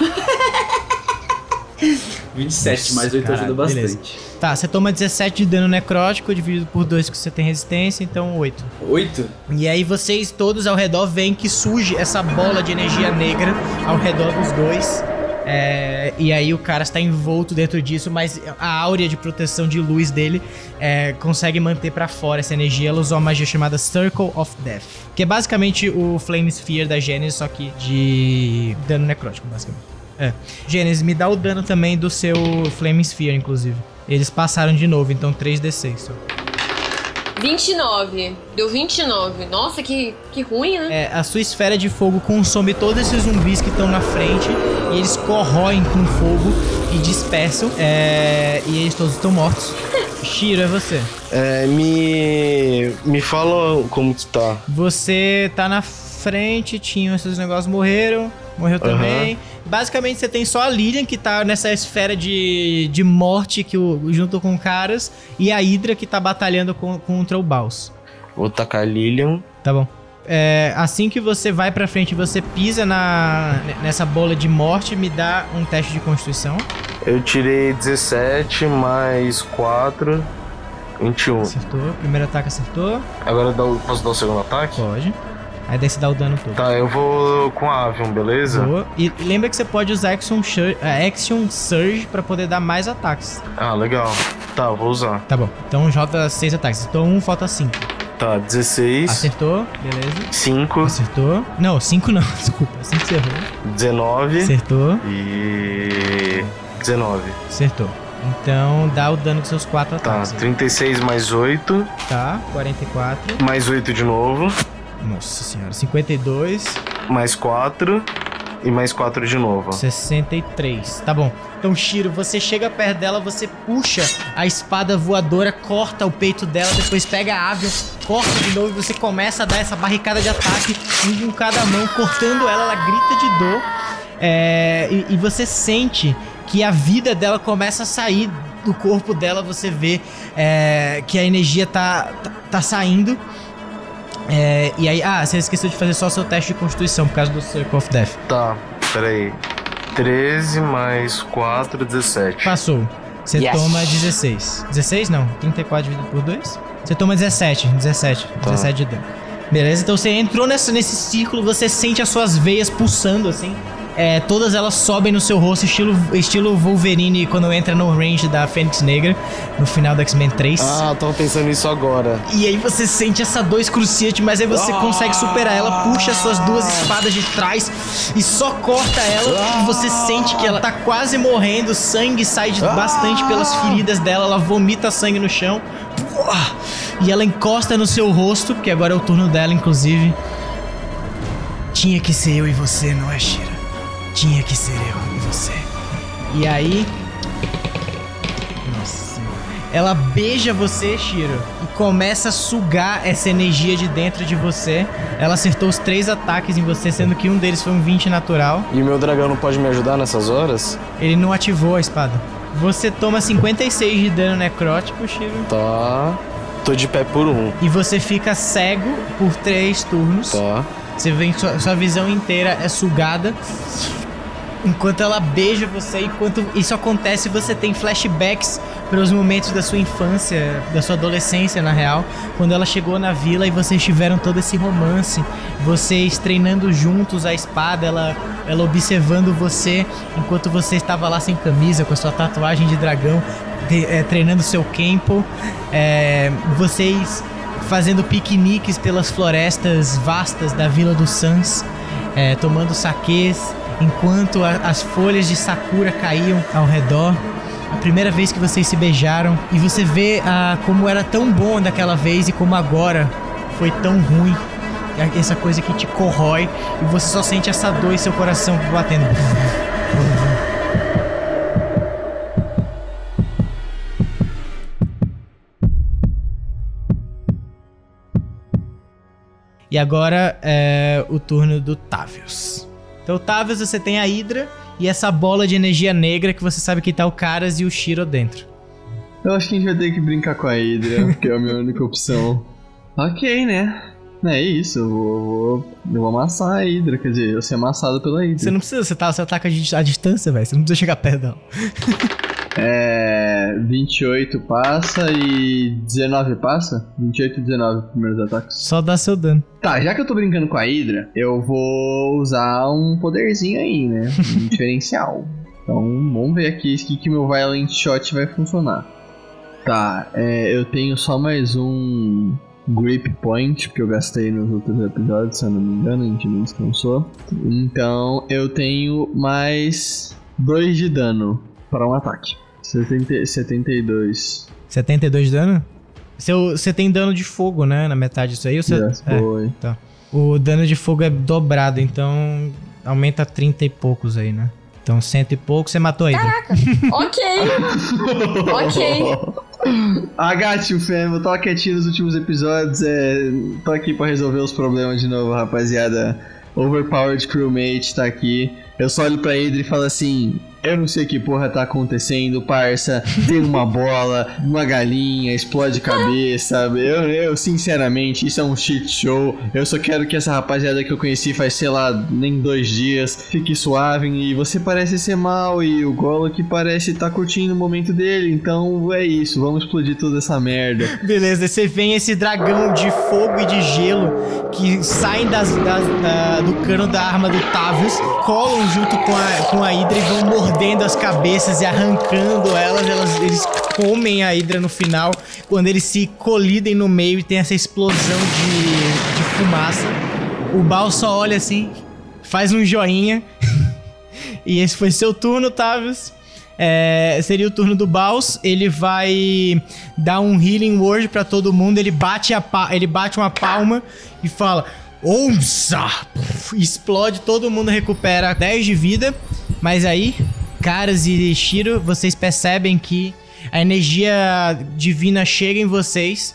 S6: 27
S1: Nossa,
S6: mais 8
S1: caralho,
S6: ajuda
S1: beleza. Tá, você toma 17 de dano necrótico, dividido por 2 que você tem resistência, então 8.
S6: 8?
S1: E aí vocês todos ao redor veem que surge essa bola de energia negra ao redor dos dois. É, e aí o cara está envolto dentro disso, mas a áurea de proteção de luz dele é, consegue manter pra fora essa energia. Ela usou uma magia chamada Circle of Death, que é basicamente o Flame Sphere da Gênesis, só que de dano necrótico, basicamente. É. Gênesis, me dá o dano também do seu Flame Sphere, inclusive. Eles passaram de novo, então 3d6 só.
S2: 29. Deu 29. Nossa, que, que ruim, né?
S1: É, a sua esfera de fogo consome todos esses zumbis que estão na frente e eles corroem com fogo e dispersam. É, e eles todos estão mortos. Shiro, é você.
S5: É, me. Me fala como tu tá.
S1: Você tá na frente, tinham esses negócios, morreram. Morreu também. Basicamente, você tem só a Lilian, que tá nessa esfera de, de morte que o, junto com caras, e a Hydra, que tá batalhando com, contra o Baus.
S5: Vou tacar Lilian.
S1: Tá bom. É, assim que você vai pra frente, você pisa na, nessa bola de morte, me dá um teste de constituição.
S5: Eu tirei 17 mais 4. 21.
S1: Acertou. Primeiro ataque acertou.
S5: Agora eu posso dar o segundo ataque?
S1: Pode. Aí daí você dá o dano todo.
S5: Tá, eu vou com a Avion, beleza?
S1: Boa. E lembra que você pode usar Action, Shur- eh, Action Surge pra poder dar mais ataques.
S5: Ah, legal. Tá, vou usar.
S1: Tá bom. Então joga seis ataques. Então um, falta cinco.
S5: Tá, 16,
S1: Acertou. Beleza.
S5: 5,
S1: Acertou. Não, cinco não. Desculpa. Cinco você errou.
S5: 19
S1: Acertou.
S5: e 19.
S1: Acertou. Então dá o dano dos seus quatro
S5: Tá,
S1: ataques.
S5: 36 mais 8,
S1: Tá. 44.
S5: mais 8 de novo,
S1: Nossa senhora. 52.
S5: mais 4 e mais 4 de novo.
S1: 63. Tá bom. Então, Shiro, você chega perto dela, você puxa a espada voadora, corta o peito dela, depois pega a Avion, corta de novo e você começa a dar essa barricada de ataque, um com cada mão, cortando ela, ela grita de dor. É, e, e você sente que a vida dela começa a sair do corpo dela, você vê é, que a energia tá, tá, tá saindo. É, e aí, ah, você esqueceu de fazer só o seu teste de constituição por causa do Circle of Death.
S5: Tá, peraí. 13 mais 4, 17.
S1: Passou. Você
S5: Yes.
S1: toma 16. 16 não, 34 dividido por 2. Você toma 17, 17,
S5: Tá.
S1: 17 de dano. Beleza? Então você entrou nessa, nesse círculo, você sente as suas veias pulsando assim. É, todas elas sobem no seu rosto, estilo, estilo Wolverine quando entra no range da Fênix Negra, no final do X-Men 3.
S5: Ah, tava pensando nisso agora.
S1: E aí você sente essa dor excruciante, mas aí você consegue superar ela, puxa as suas duas espadas de trás e só corta ela. E você sente que ela tá quase morrendo, sangue sai de bastante pelas feridas dela, ela vomita sangue no chão. E ela encosta no seu rosto, que agora é o turno dela, inclusive. Tinha que ser eu e você, não é, Shira? Tinha que ser eu e você. E aí, nossa. Ela beija você, Shiro, e começa a sugar essa energia de dentro de você. Ela acertou os três ataques em você, sendo que um deles foi um 20 natural.
S5: E o meu dragão não pode me ajudar nessas horas?
S1: Ele não ativou a espada. Você toma 56 de dano necrótico, Shiro.
S5: Tá. Tô de pé por um.
S1: E você fica cego por três turnos.
S5: Tá.
S1: Você vê que sua, sua visão inteira é sugada. Enquanto ela beija você, enquanto isso acontece, você tem flashbacks para os momentos da sua infância, da sua adolescência, na real, quando ela chegou na vila e vocês tiveram todo esse romance, vocês treinando juntos a espada, ela, ela observando você enquanto você estava lá sem camisa, com a sua tatuagem de dragão, te- é, treinando seu Kempo, é, vocês fazendo piqueniques pelas florestas vastas da Vila dos Sans, é, tomando saquês, enquanto a- as folhas de sakura caíam ao redor. A primeira vez que vocês se beijaram e você vê ah, como era tão bom daquela vez e como agora foi tão ruim. Essa coisa que te corrói e você só sente essa dor em seu coração batendo. E agora é o turno do Tavius. Então, Tavius, você tem a Hydra e essa bola de energia negra que você sabe que tá o Caras e o Shiro dentro.
S7: Eu acho que a gente vai ter que brincar com a Hydra, porque é a minha única opção. Ok, né? É isso, eu vou, eu vou amassar a Hydra, quer dizer, eu ser amassado pela Hydra.
S1: Você não precisa, você, tá, você ataca a à distância, velho. Você não precisa chegar perto dela.
S7: É. 28 passa e 19 passa? 28 e 19 primeiros ataques.
S1: Só dá seu dano.
S7: Tá, já que eu tô brincando com a Hydra, eu vou usar um poderzinho aí, né? Um diferencial. Então vamos ver aqui que, que meu Violent Shot vai funcionar. Tá, é, eu tenho só mais um Grip Point que eu gastei nos outros episódios, se eu não me engano, a gente não descansou. Então eu tenho mais 2 de dano para um ataque. 70, 72.
S1: 72 de dano? Você tem dano de fogo, né? Na metade disso aí? Ou você...
S7: Yes,
S1: é,
S7: foi.
S1: tá. O dano de fogo é dobrado, então aumenta 30 e poucos aí, né? Então cento e pouco, você matou aí.
S2: Caraca, ok. ok.
S7: Agathe, o Fêmea, eu tô quietinho nos últimos episódios. É, tô aqui pra resolver os problemas de novo, rapaziada. Overpowered Crewmate tá aqui. Eu só olho pra Hydra e falo assim: Eu não sei que porra tá acontecendo, parça. Tem uma bola, uma galinha, explode cabeça. Eu, eu, sinceramente, isso é um shit show. Eu só quero que essa rapaziada que eu conheci faz, sei lá, nem dois dias, fique suave. E você parece ser mal, e o Golok parece estar tá curtindo o momento dele. Então é isso, vamos explodir toda essa merda.
S1: Beleza, você vem esse dragão de fogo e de gelo que saem das, das da, do cano da arma do Tavius, colam junto com a, com a Hydra e vão mordendo as cabeças e arrancando elas, elas. Eles comem a Hydra no final, quando eles se colidem no meio e tem essa explosão de, de fumaça. O Bal só olha assim, faz um joinha. e esse foi seu turno, Tavius. É, seria o turno do Baus. Ele vai dar um healing word pra todo mundo. Ele bate, a ele bate uma palma e fala: Onça! Explode, todo mundo recupera 10 de vida. Mas aí, Caras e Shiro, vocês percebem que a energia divina chega em vocês,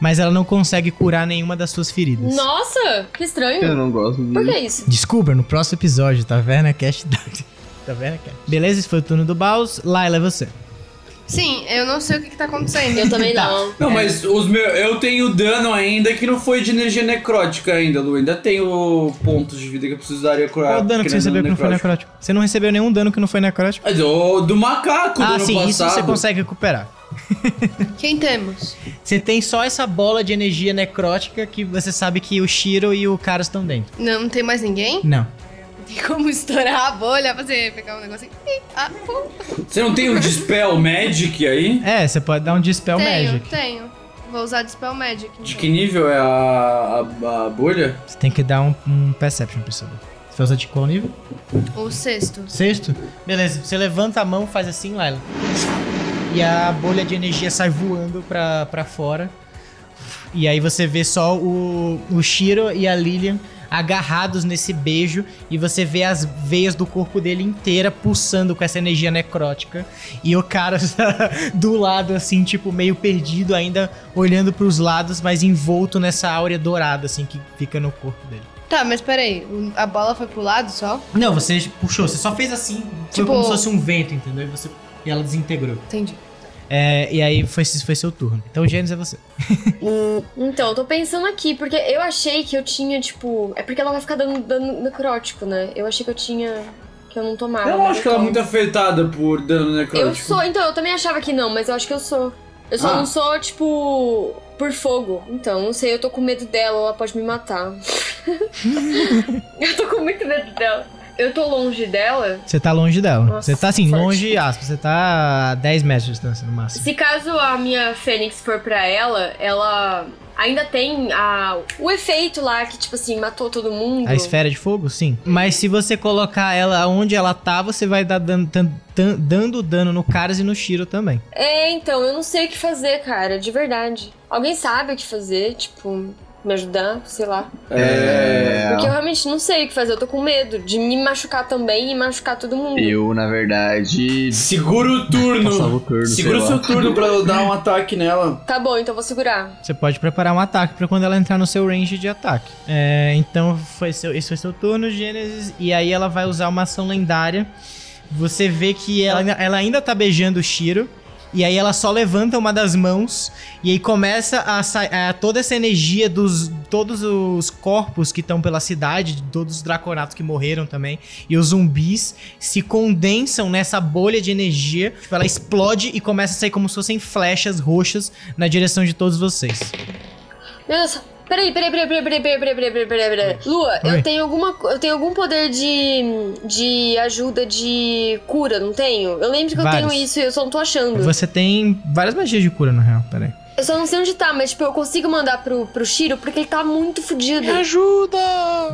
S1: mas ela não consegue curar nenhuma das suas feridas.
S2: Nossa, que estranho.
S7: Eu não gosto disso.
S2: Por que isso?
S1: Descubra no próximo episódio, Taverna Cast Dark. Taverna Cast. Beleza, esse foi o turno do Baus. Laila, é você.
S3: Sim, eu não sei o que, que tá acontecendo.
S2: Eu também não.
S6: Não, mas os meus, eu tenho dano ainda que não foi de energia necrótica ainda, Lu. Ainda tenho pontos de vida que eu precisaria curar.
S1: Qual o dano que você
S6: não é
S1: recebeu que não foi necrótico? Você não recebeu nenhum dano que não foi necrótico?
S6: Mas o do macaco do
S1: Ah,
S6: ano
S1: sim, isso
S6: passado.
S1: você consegue recuperar.
S3: Quem temos?
S1: Você tem só essa bola de energia necrótica que você sabe que o Shiro e o cara estão dentro.
S3: Não, não tem mais ninguém?
S1: Não.
S3: Tem como estourar a bolha, fazer, pegar um negocinho. Ih, Ah, pum.
S6: Você não tem um Dispel Magic aí?
S1: É, você pode dar um Dispel
S3: tenho,
S1: Magic.
S3: tenho. Vou usar Dispel Magic.
S6: De
S3: então.
S6: que nível é a, a, a bolha?
S1: Você tem que dar um, um Perception pra saber. Você vai usar de qual nível?
S3: O sexto.
S1: Sexto? Beleza, você levanta a mão, faz assim, Laila. E a bolha de energia sai voando pra, pra fora. E aí você vê só o, o Shiro e a Lilian agarrados nesse beijo. E você vê as veias do corpo dele inteira pulsando com essa energia necrótica. E o cara do lado, assim, tipo, meio perdido, ainda olhando pros lados, mas envolto nessa áurea dourada, assim, que fica no corpo dele.
S3: Tá, mas peraí. A bola foi pro lado só?
S1: Não, você puxou, você só fez assim. Foi
S3: Tipo-
S1: como se fosse um vento, entendeu? E, você, e ela desintegrou.
S3: Entendi.
S1: É, e aí foi, foi seu turno. Então, Gênesis é você.
S2: Então, eu tô pensando aqui, porque eu achei que eu tinha, tipo. É porque ela vai ficar dando dano necrótico, né? Eu achei que eu tinha. Que eu não tomava.
S6: Eu
S2: mas
S6: acho que ela é muito afetada por dano
S2: Eu
S6: necrótico.
S2: sou, então, eu também achava que não, mas eu acho que eu sou. Eu só
S6: Ah.
S2: não sou, tipo, por fogo. Então, não sei, eu tô com medo dela, ela pode me matar. eu tô com muito medo dela. Eu tô longe dela.
S1: Você tá longe dela.
S2: Nossa,
S1: você tá assim,
S2: forte.
S1: longe, aspas. Você tá a 10 metros de distância no máximo.
S2: Se caso a minha Fênix for pra ela, ela ainda tem a, o efeito lá que, tipo assim, matou todo mundo.
S1: A esfera de fogo, sim. Mas se você colocar ela onde ela tá, você vai dar dano, tan- tan- dando dano no Caras e no Shiro também.
S2: É, então, eu não sei o que fazer, cara, de verdade. Alguém sabe o que fazer, tipo, me ajudar, sei lá.
S7: É.
S2: Porque eu realmente não sei o que fazer, eu tô com medo de me machucar também e machucar todo mundo.
S7: Eu, na verdade.
S6: Segura o turno.
S7: O turno,
S6: Segura o seu
S7: lá.
S6: turno pra eu dar um ataque nela.
S2: Tá bom, então eu vou segurar.
S1: Você pode preparar um ataque pra quando ela entrar no seu range de ataque. É, então, foi seu, esse foi seu turno, Gênesis. E aí ela vai usar uma ação lendária. Você vê que ela, ainda- ela ainda tá beijando o Shiro. E aí ela só levanta uma das mãos e aí começa a sair toda essa energia dos todos os corpos que estão pela cidade, de todos os draconatos que morreram também e os zumbis se condensam nessa bolha de energia. Tipo, ela explode e começa a sair como se fossem flechas roxas na direção de todos vocês.
S2: Deus, Peraí, peraí, peraí, peraí, peraí, peraí, peraí, peraí, peraí, peraí. Lua,
S1: Oi.
S2: eu tenho alguma. Eu tenho algum poder de. de ajuda de cura, não tenho? Eu lembro que eu
S1: Vários.
S2: tenho isso e eu só não tô achando.
S1: Você tem várias magias de cura, na real. Pera aí.
S2: Eu só não sei onde tá, mas tipo, eu consigo mandar pro, pro Shiro porque ele tá muito fudido.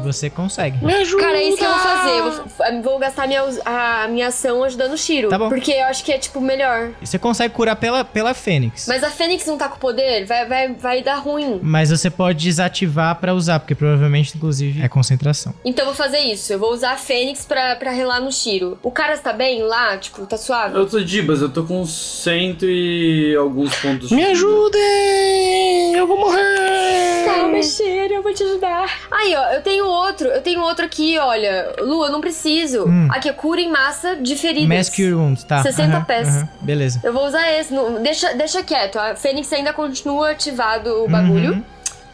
S1: Você consegue.
S2: Cara, é isso que eu vou fazer. Eu vou, vou gastar minha, a minha ação ajudando o Shiro.
S1: Tá bom.
S2: Porque eu acho que é, tipo, melhor.
S1: E Você consegue curar pela, pela Fênix.
S2: Mas a Fênix não tá com poder, vai, vai, vai dar ruim.
S1: Mas você pode desativar pra usar, porque provavelmente, inclusive, é concentração.
S2: Então eu vou fazer isso. Eu vou usar a Fênix pra, pra relar no Shiro. O cara tá bem lá? Tipo, tá suave?
S6: Eu tô Dibas, eu tô com cento e alguns pontos.
S5: Me
S6: vida.
S5: Ajudem! Eu vou morrer!
S2: Calma, Shiro, eu vou te ajudar. Aí, ó, eu tenho outro. Eu tenho outro aqui, olha. Lu, eu não preciso.
S1: Hum.
S2: Aqui é cura em massa de feridas.
S1: Mask Wounds, tá.
S2: 60
S1: aham,
S2: pés.
S1: aham, Beleza.
S2: Eu vou usar esse. não- deixa, deixa quieto. A Fênix ainda continua ativado o bagulho.
S1: Uhum.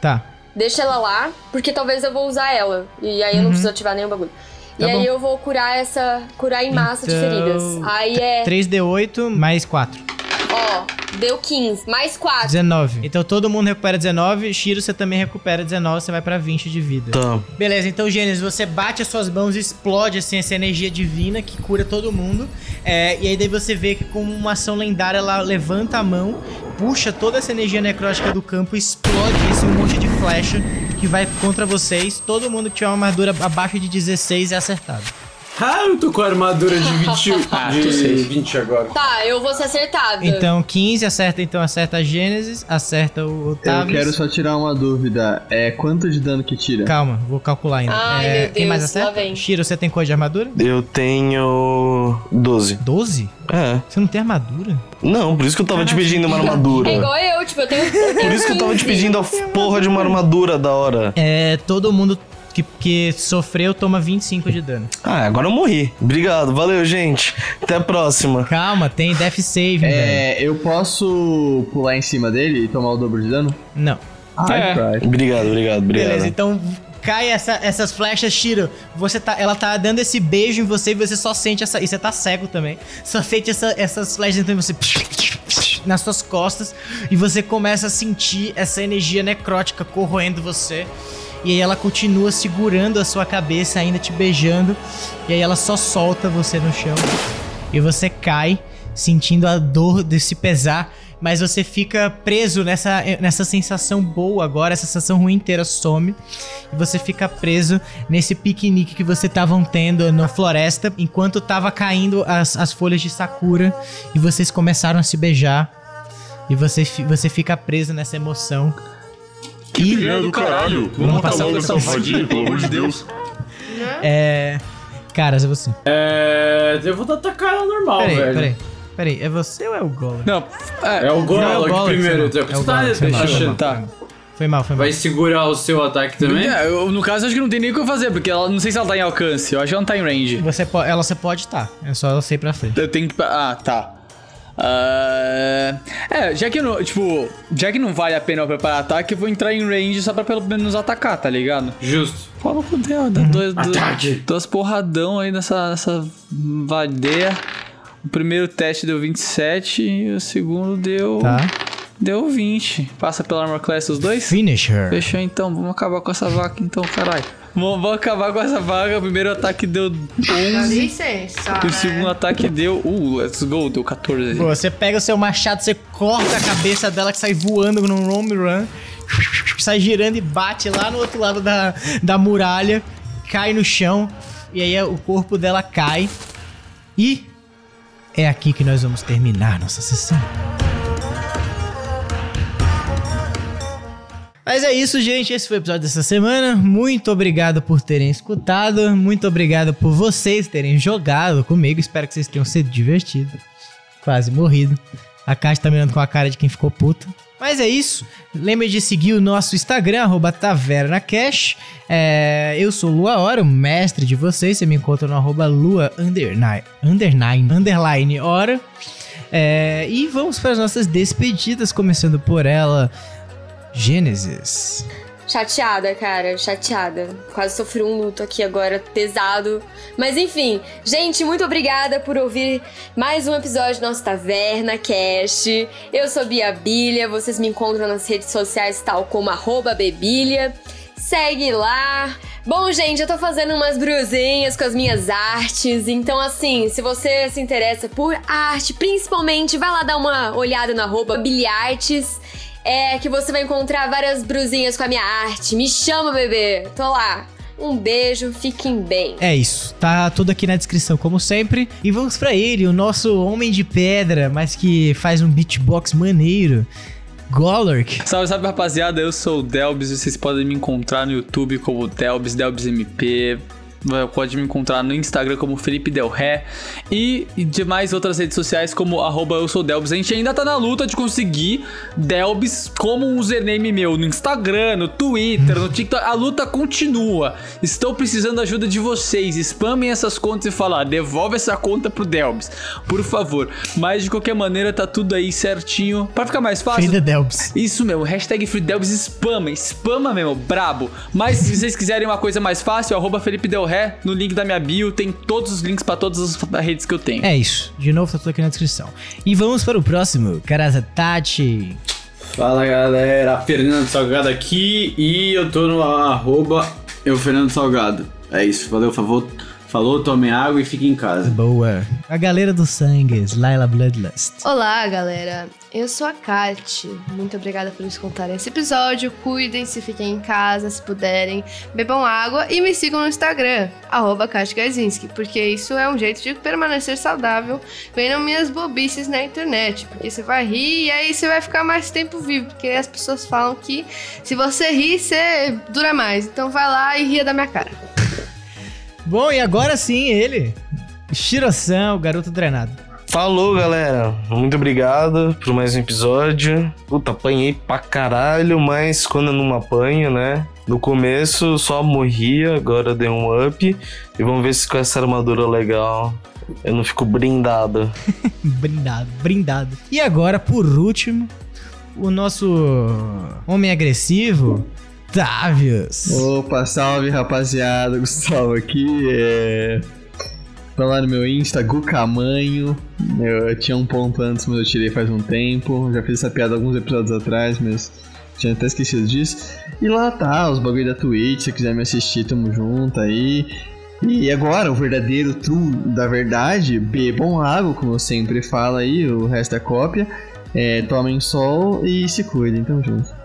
S1: Tá.
S2: Deixa ela lá, porque talvez eu vou usar ela. E aí eu não preciso ativar nenhum bagulho. E
S1: Uhum. Tá
S2: aí
S1: bom.
S2: eu vou curar essa. curar em massa de
S1: Então,
S2: feridas. Aí é.
S1: 3D8 mais 4.
S2: Deu 15. Mais 4.
S1: 19. Então todo mundo recupera 19. Shiro, você também recupera 19. Você vai pra 20 de vida.
S5: Tá.
S1: Beleza, então, Gênesis, você bate as suas mãos e explode assim, essa energia divina que cura todo mundo. É, e aí daí você vê que, como uma ação lendária, ela levanta a mão, puxa toda essa energia necrótica do campo, explode isso em um monte de flecha que vai contra vocês. Todo mundo que tiver uma armadura abaixo de 16 é acertado.
S6: Ah, eu tô com a armadura de 20,
S4: Ah,
S6: de
S4: tô safe.
S6: 20 agora.
S2: Tá, eu vou ser acertada.
S1: Então, 15 acerta, então acerta a Gênesis, acerta o
S7: Eu
S1: Otávio.
S7: quero só tirar uma dúvida. É quanto de dano que tira?
S1: Calma, vou calcular ainda.
S2: Ai,
S1: É,
S2: meu
S1: Quem mais
S2: Deus,
S1: acerta? Shiro, você tem cor de armadura?
S5: Eu tenho 12.
S1: 12?
S5: É.
S1: Você não tem armadura?
S5: Não, por isso que eu tava te pedindo uma
S2: É
S5: armadura.
S2: igual eu, tipo, eu tenho. Eu tenho
S5: Por isso que eu tava te
S2: 15.
S5: pedindo a porra de uma armadura da hora.
S1: É, todo mundo que, que sofreu toma 25 de dano.
S5: Ah, agora eu morri. Obrigado, valeu, gente. Até a próxima.
S1: Calma, tem death save, velho.
S7: É, eu posso pular em cima dele e tomar o dobro de dano?
S1: Não.
S7: Ai,
S4: É.
S5: Obrigado, obrigado, obrigado.
S1: Beleza, então cai essa- essas flechas, Shiro. Você tá, ela tá dando esse beijo em você e você só sente essa. E você tá cego também. Só sente essa- essas flechas entrando em você. Nas suas costas. E você começa a sentir essa energia necrótica corroendo você. E aí ela continua segurando a sua cabeça, ainda te beijando. E aí ela só solta você no chão. E você cai, sentindo a dor desse pesar. Mas você fica preso nessa, nessa sensação boa agora, essa sensação ruim inteira some. E você fica preso nesse piquenique que você estavam tendo na floresta, enquanto tava caindo as, as folhas de sakura. E vocês começaram a se beijar. E você, você fica preso nessa emoção. E
S8: do caralho.
S1: Vamos passar
S8: logo essa rodinha, pelo amor de Deus.
S1: é. Caras, é você.
S6: É. Eu vou atacar ela normal,
S1: Peraí,
S6: velho.
S1: peraí. Peraí, é você ou é o Golem?
S4: Não, é,
S6: É o
S1: Não, é
S6: primeiro. Você
S1: É o
S6: tá
S1: Golem, foi mal, foi
S6: achando.
S1: mal.
S4: tá.
S1: Foi mal, foi mal.
S6: Vai segurar o seu ataque também?
S4: É, eu- no caso, acho que não tem nem o que eu fazer, porque ela não sei se ela tá em alcance. Eu acho que ela não tá em range.
S1: Você po- ela você pode estar. É só ela sair pra frente.
S4: Eu tenho que. Ah, tá. Ah, é, já que não, tipo, já que não vale a pena eu preparar ataque, eu vou entrar em range só pra pelo menos atacar, tá ligado?
S6: Justo.
S4: Fala com Deus, dá dois, dois,
S6: Ataque.
S4: duas porradão aí nessa, nessa vadeia. O primeiro teste deu 27 e o segundo deu.
S1: Tá?
S4: Deu 20. Passa pela Armor Class os dois?
S1: Finish her.
S4: Fechou então, vamos acabar com essa vaca então, caralho. Vamos, acabar com essa vaca. O primeiro ataque deu 11.
S3: licença,
S4: E o segundo ataque deu. Uh, let's go, deu 14.
S1: Pô, você pega o seu machado, você corta a cabeça dela que sai voando num home run, sai girando e bate lá no outro lado da, da muralha, cai no chão, e aí o corpo dela cai. E é aqui que nós vamos terminar nossa sessão. Mas é isso, gente. Esse foi o episódio dessa semana. Muito obrigado por terem escutado. Muito obrigado por vocês terem jogado comigo. Espero que vocês tenham sido divertido. Quase morrido. A Kátia tá me olhando com a cara de quem ficou puta. Mas é isso. Lembre de seguir o nosso Instagram, arroba TavernaCash. É, eu sou Lua Hora, o mestre de vocês. Você me encontra no arroba Lua underline, underline, underline Hora. É, e vamos para as nossas despedidas, começando por ela, Gênesis.
S2: Chateada, cara, chateada. Quase sofri um luto aqui agora, pesado. Mas enfim, gente, muito obrigada por ouvir mais um episódio do nosso Taverna Cast. Eu sou Bia Bilha, vocês me encontram nas redes sociais tal como Bebilha. Segue lá. Bom, gente, eu tô fazendo umas brusinhas com as minhas artes, então assim, se você se interessa por arte, principalmente, vai lá dar uma olhada no arroba Biliartes é que você vai encontrar várias brusinhas com a minha arte. Me chama, bebê. Tô lá. Um beijo, fiquem bem.
S1: É isso, tá tudo aqui na descrição, como sempre. E vamos pra ele, o nosso homem de pedra, mas que faz um beatbox maneiro. Golork.
S4: Salve, salve rapaziada, eu sou o Delbis e vocês podem me encontrar no YouTube como Delbis, Delbis MP. Pode me encontrar no Instagram como Felipe Del Ré e demais outras redes sociais como arroba eu sou Delbis. A gente ainda tá na luta de conseguir Delbis como um username meu no Instagram, no Twitter, no TikTok. A luta continua. Estou precisando da ajuda de vocês. Spamem essas contas e falar, devolve essa conta pro Delbis, por favor. Mas de qualquer maneira tá tudo aí certinho. Pra ficar mais fácil.
S1: Free the Delbs.
S4: Isso mesmo, hashtag FreeDelbs spama, spama mesmo, brabo. Mas se vocês quiserem uma coisa mais fácil, arroba Felipe Del Ré, no link da minha bio, tem todos os links pra todas as redes que eu tenho.
S1: É isso, de novo tá tudo aqui na descrição. E vamos para o próximo, Karasa Tati.
S6: Fala galera, Fernando Salgado aqui e eu tô no arroba eu Fernando Salgado. É isso, valeu, favor. Falou, tomem água e fiquem em casa.
S1: Boa. A galera dos sangues, Laila Bloodlust.
S3: Olá, galera. Eu sou a Kat. Muito obrigada por escutarem esse episódio. Cuidem-se, fiquem em casa, se puderem. Bebam água e me sigam no Instagram, arroba Kat Gazinski, porque isso é um jeito de permanecer saudável vendo minhas bobices na internet. Porque você vai rir e aí você vai ficar mais tempo vivo. Porque as pessoas falam que se você rir, você dura mais. Então vai lá e ria da minha cara.
S1: Bom, e agora sim ele, Shiro-san, o garoto drenado.
S5: Falou, galera. Muito obrigado por mais um episódio. Puta, apanhei pra caralho, mas quando eu não apanho, né? No começo só morria, agora dei um up. E vamos ver se com essa armadura legal eu não fico brindado.
S1: brindado, brindado. E agora, por último, o nosso homem agressivo, Tavius.
S7: Opa, salve rapaziada, Gustavo aqui. É... Lá no meu Insta, Gucamanho. Eu tinha um ponto antes, mas eu tirei faz um tempo. Já fiz essa piada alguns episódios atrás, mas tinha até esquecido disso. E lá tá, os bagulho da Twitch, se quiser me assistir, tamo junto aí. E agora, o verdadeiro true da verdade, bebam água, como eu sempre falo aí, o resto é cópia. É, tomem sol e se cuidem, tamo junto.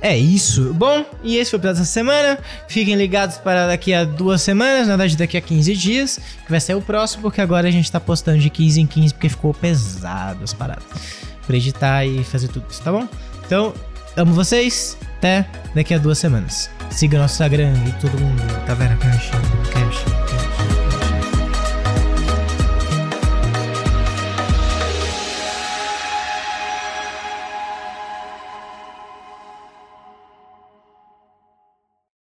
S1: É isso. Bom, e esse foi o episódio dessa semana. Fiquem ligados para daqui a duas semanas, na verdade daqui a 15 dias, que vai ser o próximo, porque agora a gente tá postando de 15 em 15, porque ficou pesado as paradas. Pra editar e fazer tudo isso, tá bom? Então, amo vocês. Até daqui a duas semanas. Siga nosso Instagram e todo mundo. Taverna Cash. Cash.